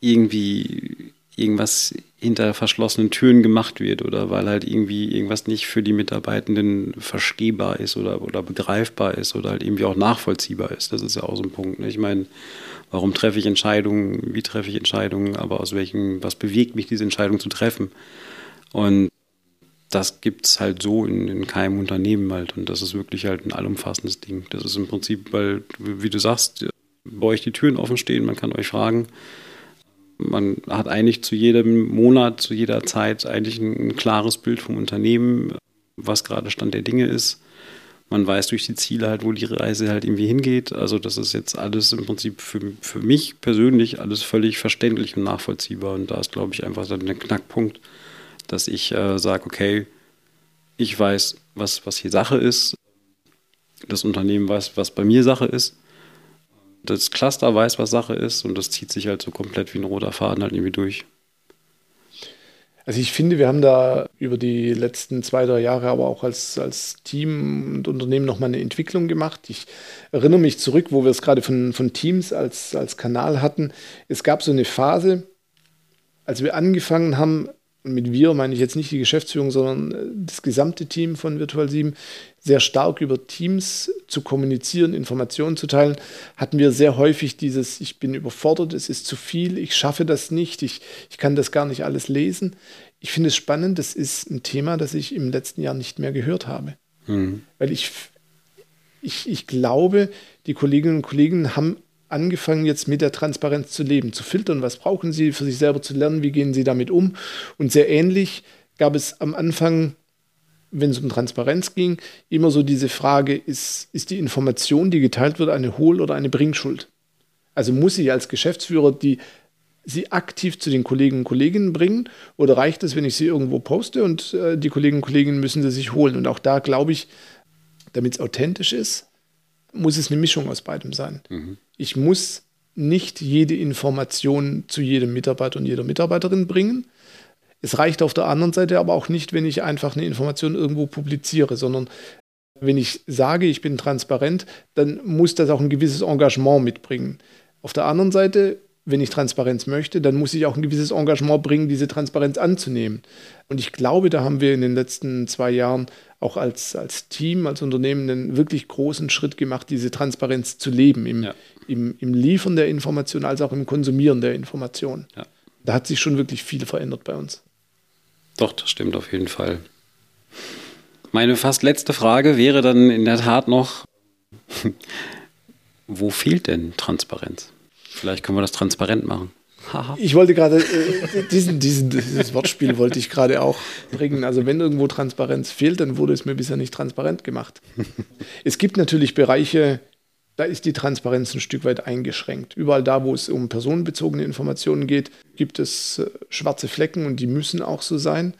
irgendwie irgendwas hinter verschlossenen Türen gemacht wird oder weil halt irgendwie irgendwas nicht für die Mitarbeitenden verstehbar ist oder, oder begreifbar ist oder halt irgendwie auch nachvollziehbar ist. Das ist ja auch so ein Punkt. Ne? Ich meine, warum treffe ich Entscheidungen, wie treffe ich Entscheidungen, aber aus welchen, was bewegt mich, diese Entscheidung zu treffen? Und das gibt es halt so in, in keinem Unternehmen halt. Und das ist wirklich halt ein allumfassendes Ding. Das ist im Prinzip, weil, wie du sagst, bei euch die Türen offen stehen, man kann euch fragen. Man hat eigentlich zu jedem Monat, zu jeder Zeit eigentlich ein, ein klares Bild vom Unternehmen, was gerade Stand der Dinge ist. Man weiß durch die Ziele halt, wo die Reise halt irgendwie hingeht. Also das ist jetzt alles im Prinzip für, für mich persönlich alles völlig verständlich und nachvollziehbar. Und da ist, glaube ich, einfach dann der Knackpunkt dass ich äh, sage, okay, ich weiß, was, was hier Sache ist, das Unternehmen weiß, was bei mir Sache ist, das Cluster weiß, was Sache ist und das zieht sich halt so komplett wie ein roter Faden halt irgendwie durch. Also ich finde, wir haben da über die letzten zwei, drei Jahre aber auch als, als Team und Unternehmen nochmal eine Entwicklung gemacht. Ich erinnere mich zurück, wo wir es gerade von, von Teams als, als Kanal hatten. Es gab so eine Phase, als wir angefangen haben, und mit wir meine ich jetzt nicht die Geschäftsführung, sondern äh, das gesamte Team von Virtual 7, sehr stark über Teams zu kommunizieren, Informationen zu teilen, hatten wir sehr häufig dieses, ich bin überfordert, es ist zu viel, ich schaffe das nicht, ich, ich kann das gar nicht alles lesen. Ich finde es spannend, das ist ein Thema, das ich im letzten Jahr nicht mehr gehört habe. Mhm. Weil ich, ich, ich glaube, die Kolleginnen und Kollegen haben angefangen, jetzt mit der Transparenz zu leben, zu filtern, was brauchen sie für sich selber zu lernen, wie gehen sie damit um. Und sehr ähnlich gab es am Anfang, wenn es um Transparenz ging, immer so diese Frage, ist, ist die Information, die geteilt wird, eine Hohl- oder eine Bringschuld? Also muss ich als Geschäftsführer die sie aktiv zu den Kolleginnen und Kollegen bringen? Oder reicht es, wenn ich sie irgendwo poste und äh, die Kolleginnen und Kollegen müssen sie sich holen? Und auch da glaube ich, damit es authentisch ist, muss es eine Mischung aus beidem sein. Mhm. Ich muss nicht jede Information zu jedem Mitarbeiter und jeder Mitarbeiterin bringen. Es reicht auf der anderen Seite aber auch nicht, wenn ich einfach eine Information irgendwo publiziere, sondern wenn ich sage, ich bin transparent, dann muss das auch ein gewisses Engagement mitbringen. Auf der anderen Seite, wenn ich Transparenz möchte, dann muss ich auch ein gewisses Engagement bringen, diese Transparenz anzunehmen. Und ich glaube, da haben wir in den letzten zwei Jahren auch als, als Team, als Unternehmen einen wirklich großen Schritt gemacht, diese Transparenz zu leben, im, ja. im, im Liefern der Information als auch im Konsumieren der Information. Ja. Da hat sich schon wirklich viel verändert bei uns. Doch, das stimmt auf jeden Fall. Meine fast letzte Frage wäre dann in der Tat noch, wo fehlt denn Transparenz? Vielleicht können wir das transparent machen. Ich wollte gerade, äh, diesen, diesen, dieses Wortspiel wollte ich gerade auch bringen. Also wenn irgendwo Transparenz fehlt, dann wurde es mir bisher nicht transparent gemacht. Es gibt natürlich Bereiche, da ist die Transparenz ein Stück weit eingeschränkt. Überall da, wo es um personenbezogene Informationen geht, gibt es äh, schwarze Flecken und die müssen auch so sein.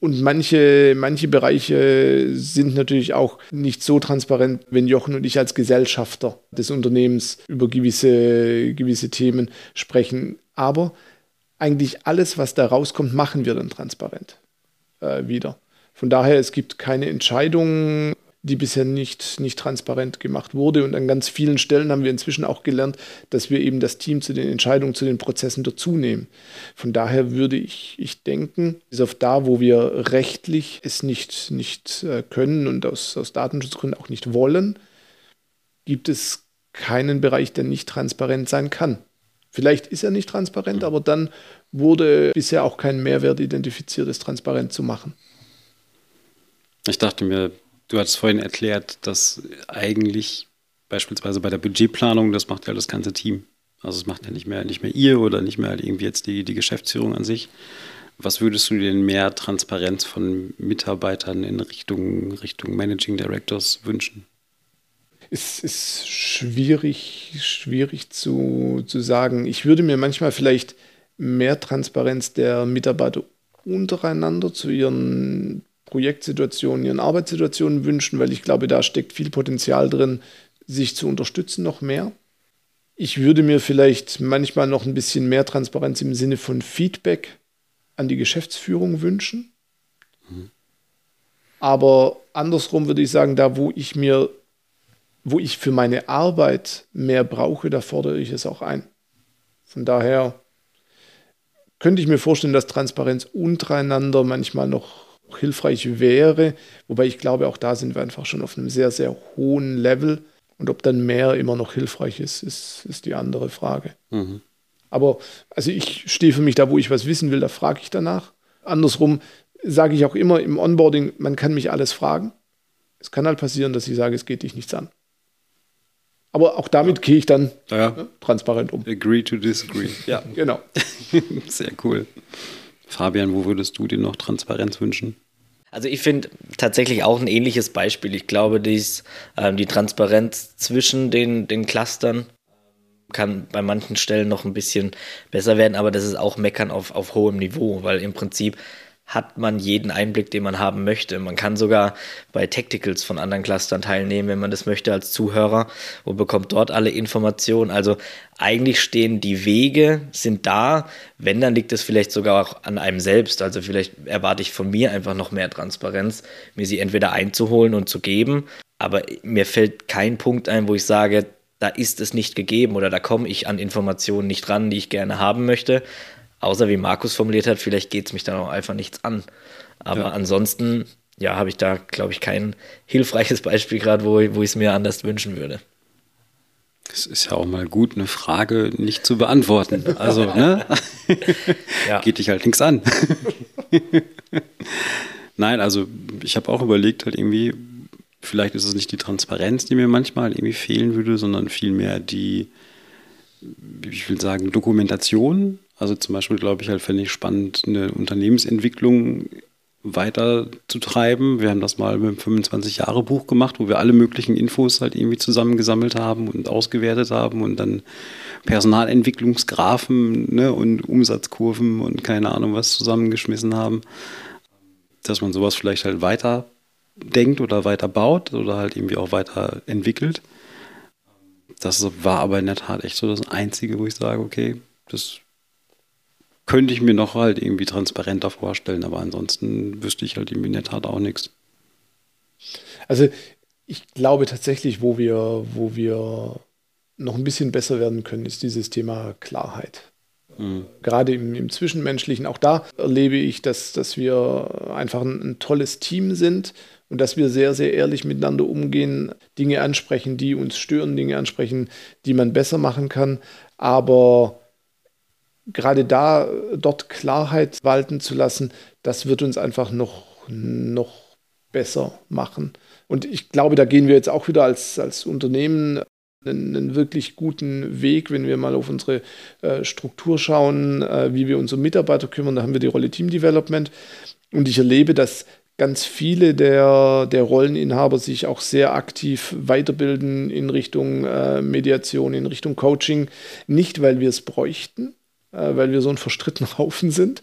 Und manche, manche Bereiche sind natürlich auch nicht so transparent, wenn Jochen und ich als Gesellschafter des Unternehmens über gewisse, gewisse Themen sprechen. Aber eigentlich alles, was da rauskommt, machen wir dann transparent äh, wieder. Von daher, es gibt keine Entscheidung, die bisher nicht, nicht transparent gemacht wurde. Und an ganz vielen Stellen haben wir inzwischen auch gelernt, dass wir eben das Team zu den Entscheidungen, zu den Prozessen dazunehmen. Von daher würde ich, ich denken, bis auf da, wo wir rechtlich es nicht, nicht äh, können und aus, aus Datenschutzgründen auch nicht wollen, gibt es keinen Bereich, der nicht transparent sein kann. Vielleicht ist er nicht transparent, mhm. aber dann wurde bisher auch kein Mehrwert identifiziert, es transparent zu machen. Ich dachte mir, du hattest vorhin erklärt, dass eigentlich beispielsweise bei der Budgetplanung, das macht ja das ganze Team. Also es macht ja nicht mehr, nicht mehr ihr oder nicht mehr irgendwie jetzt die, die Geschäftsführung an sich. Was würdest du denn mehr Transparenz von Mitarbeitern in Richtung, Richtung Managing Directors wünschen? Es ist schwierig, schwierig zu, zu sagen. Ich würde mir manchmal vielleicht mehr Transparenz der Mitarbeiter untereinander zu ihren Projektsituationen, ihren Arbeitssituationen wünschen, weil ich glaube, da steckt viel Potenzial drin, sich zu unterstützen noch mehr. Ich würde mir vielleicht manchmal noch ein bisschen mehr Transparenz im Sinne von Feedback an die Geschäftsführung wünschen. Mhm. Aber andersrum würde ich sagen, da wo ich mir wo ich für meine Arbeit mehr brauche, da fordere ich es auch ein. Von daher könnte ich mir vorstellen, dass Transparenz untereinander manchmal noch hilfreich wäre. Wobei ich glaube, auch da sind wir einfach schon auf einem sehr, sehr hohen Level. Und ob dann mehr immer noch hilfreich ist, ist, ist die andere Frage. Mhm. Aber also ich stehe für mich da, wo ich was wissen will, da frage ich danach. Andersrum sage ich auch immer im Onboarding, man kann mich alles fragen. Es kann halt passieren, dass ich sage, es geht dich nichts an. Aber auch damit gehe ich dann ja. ne, transparent um. Agree to disagree. Ja, genau. Sehr cool. Fabian, wo würdest du dir noch Transparenz wünschen? Also ich finde tatsächlich auch ein ähnliches Beispiel. Ich glaube, dies, äh, die Transparenz zwischen den, den Clustern kann bei manchen Stellen noch ein bisschen besser werden, aber das ist auch Meckern auf, auf hohem Niveau, weil im Prinzip hat man jeden Einblick, den man haben möchte. Man kann sogar bei Tacticals von anderen Clustern teilnehmen, wenn man das möchte als Zuhörer und bekommt dort alle Informationen. Also eigentlich stehen die Wege, sind da. Wenn, dann liegt es vielleicht sogar auch an einem selbst. Also vielleicht erwarte ich von mir einfach noch mehr Transparenz, mir sie entweder einzuholen und zu geben. Aber mir fällt kein Punkt ein, wo ich sage, da ist es nicht gegeben oder da komme ich an Informationen nicht ran, die ich gerne haben möchte. Außer wie Markus formuliert hat, vielleicht geht es mich dann auch einfach nichts an. Aber ja. ansonsten, ja, habe ich da, glaube ich, kein hilfreiches Beispiel gerade, wo, wo ich es mir anders wünschen würde. Es ist ja auch mal gut, eine Frage nicht zu beantworten. Also, ne? ja. Geht dich halt nichts an. Nein, also ich habe auch überlegt, halt irgendwie, vielleicht ist es nicht die Transparenz, die mir manchmal irgendwie fehlen würde, sondern vielmehr die, ich will sagen, Dokumentation also zum Beispiel, glaube ich, halt fände ich spannend, eine Unternehmensentwicklung weiter zu treiben. Wir haben das mal mit dem 25-Jahre-Buch gemacht, wo wir alle möglichen Infos halt irgendwie zusammengesammelt haben und ausgewertet haben und dann Personalentwicklungsgrafen ne, und Umsatzkurven und keine Ahnung was zusammengeschmissen haben. Dass man sowas vielleicht halt weiter denkt oder weiter baut oder halt irgendwie auch weiter entwickelt. Das war aber in der Tat echt so das Einzige, wo ich sage, okay, das könnte ich mir noch halt irgendwie transparenter vorstellen, aber ansonsten wüsste ich halt in der Tat auch nichts. Also ich glaube tatsächlich, wo wir, wo wir noch ein bisschen besser werden können, ist dieses Thema Klarheit. Mhm. Gerade im, im, Zwischenmenschlichen, auch da erlebe ich, dass, dass wir einfach ein, ein tolles Team sind und dass wir sehr, sehr ehrlich miteinander umgehen, Dinge ansprechen, die uns stören, Dinge ansprechen, die man besser machen kann. Aber gerade da, dort Klarheit walten zu lassen, das wird uns einfach noch, noch besser machen. Und ich glaube, da gehen wir jetzt auch wieder als, als Unternehmen einen, wirklich guten Weg, wenn wir mal auf unsere äh, Struktur schauen, äh, wie wir unsere Mitarbeiter kümmern. Da haben wir die Rolle Team Development. Und ich erlebe, dass ganz viele der, der Rolleninhaber sich auch sehr aktiv weiterbilden in Richtung äh, Mediation, in Richtung Coaching. Nicht, weil wir es bräuchten, äh, weil wir so ein verstrittener Haufen sind,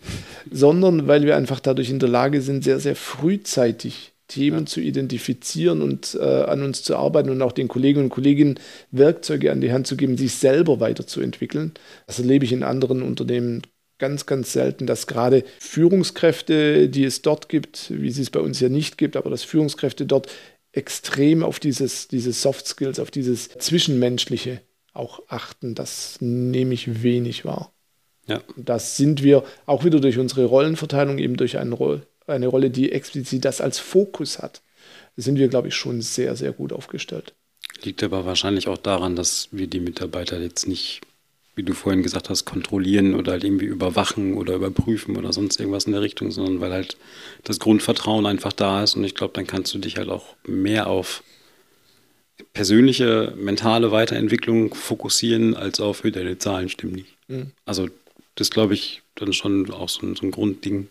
sondern weil wir einfach dadurch in der Lage sind, sehr, sehr frühzeitig Themen ja. zu identifizieren und äh, an uns zu arbeiten und auch den Kolleginnen und Kollegen Werkzeuge an die Hand zu geben, sich selber weiterzuentwickeln. Das erlebe ich in anderen Unternehmen ganz, ganz selten, dass gerade Führungskräfte, die es dort gibt, wie sie es bei uns ja nicht gibt, aber dass Führungskräfte dort extrem auf dieses, diese Soft Skills, auf dieses Zwischenmenschliche auch achten. Das nehme ich wenig wahr. Ja. Das sind wir auch wieder durch unsere Rollenverteilung, eben durch eine, Rolle, eine Rolle, die explizit das als Fokus hat. Sind wir, glaube ich, schon sehr, sehr gut aufgestellt. Liegt aber wahrscheinlich auch daran, dass wir die Mitarbeiter jetzt nicht, wie du vorhin gesagt hast, kontrollieren oder halt irgendwie überwachen oder überprüfen oder sonst irgendwas in der Richtung, sondern weil halt das Grundvertrauen einfach da ist und ich glaube, dann kannst du dich halt auch mehr auf persönliche, mentale Weiterentwicklung fokussieren, als auf, deine Zahlen stimmen nicht. Mhm. Also das glaube ich, dann schon auch so ein, so ein Grundding.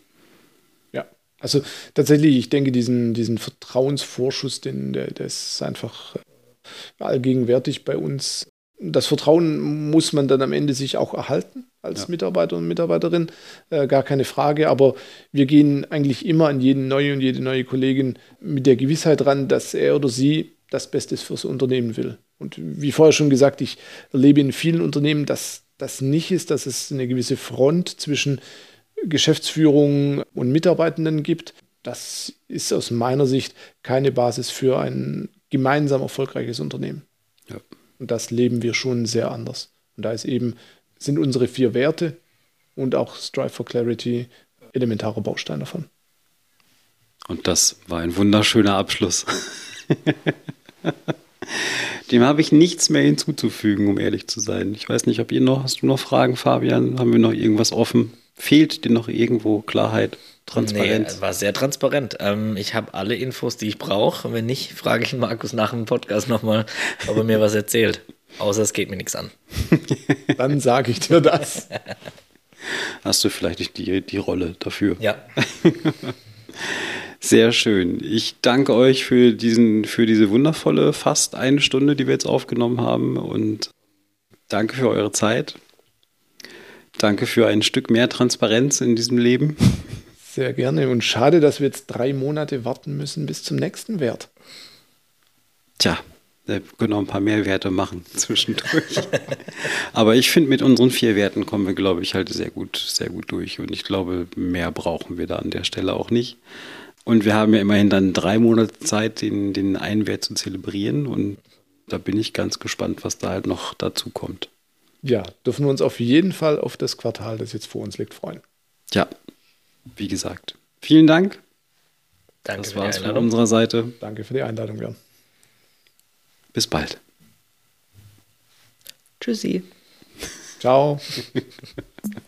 Ja, also tatsächlich, ich denke, diesen, diesen Vertrauensvorschuss, den, der, der ist einfach äh, allgegenwärtig bei uns. Das Vertrauen muss man dann am Ende sich auch erhalten als ja. Mitarbeiter und Mitarbeiterin, äh, gar keine Frage. Aber wir gehen eigentlich immer an jeden neuen und jede neue Kollegin mit der Gewissheit ran, dass er oder sie das Beste fürs Unternehmen will. Und wie vorher schon gesagt, ich erlebe in vielen Unternehmen, dass das nicht ist, dass es eine gewisse Front zwischen Geschäftsführung und Mitarbeitenden gibt. Das ist aus meiner Sicht keine Basis für ein gemeinsam erfolgreiches Unternehmen. Ja. Und das leben wir schon sehr anders. Und da ist eben, sind unsere vier Werte und auch Strive for Clarity elementarer Baustein davon. Und das war ein wunderschöner Abschluss. Dem habe ich nichts mehr hinzuzufügen, um ehrlich zu sein. Ich weiß nicht, ob ihr noch, hast du noch Fragen, Fabian? Haben wir noch irgendwas offen? Fehlt dir noch irgendwo Klarheit, Transparenz? Nee, war sehr transparent. Ähm, ich habe alle Infos, die ich brauche. Wenn nicht, frage ich Markus nach dem Podcast nochmal, ob er mir was erzählt. Außer es geht mir nichts an. Dann sage ich dir das. Hast du vielleicht die, die Rolle dafür? Ja. Sehr schön. Ich danke euch für, diesen, für diese wundervolle fast eine Stunde, die wir jetzt aufgenommen haben. Und danke für eure Zeit. Danke für ein Stück mehr Transparenz in diesem Leben. Sehr gerne. Und schade, dass wir jetzt drei Monate warten müssen bis zum nächsten Wert. Tja, wir können noch ein paar mehr Werte machen zwischendurch. Aber ich finde, mit unseren vier Werten kommen wir, glaube ich, halt sehr gut, sehr gut durch. Und ich glaube, mehr brauchen wir da an der Stelle auch nicht. Und wir haben ja immerhin dann drei Monate Zeit, den, den einen Wert zu zelebrieren. Und da bin ich ganz gespannt, was da halt noch dazu kommt. Ja, dürfen wir uns auf jeden Fall auf das Quartal, das jetzt vor uns liegt, freuen. Ja, wie gesagt. Vielen Dank. Danke das für die war's von Einladung. unserer Seite. Danke für die Einladung, Björn. Bis bald. Tschüssi. Ciao.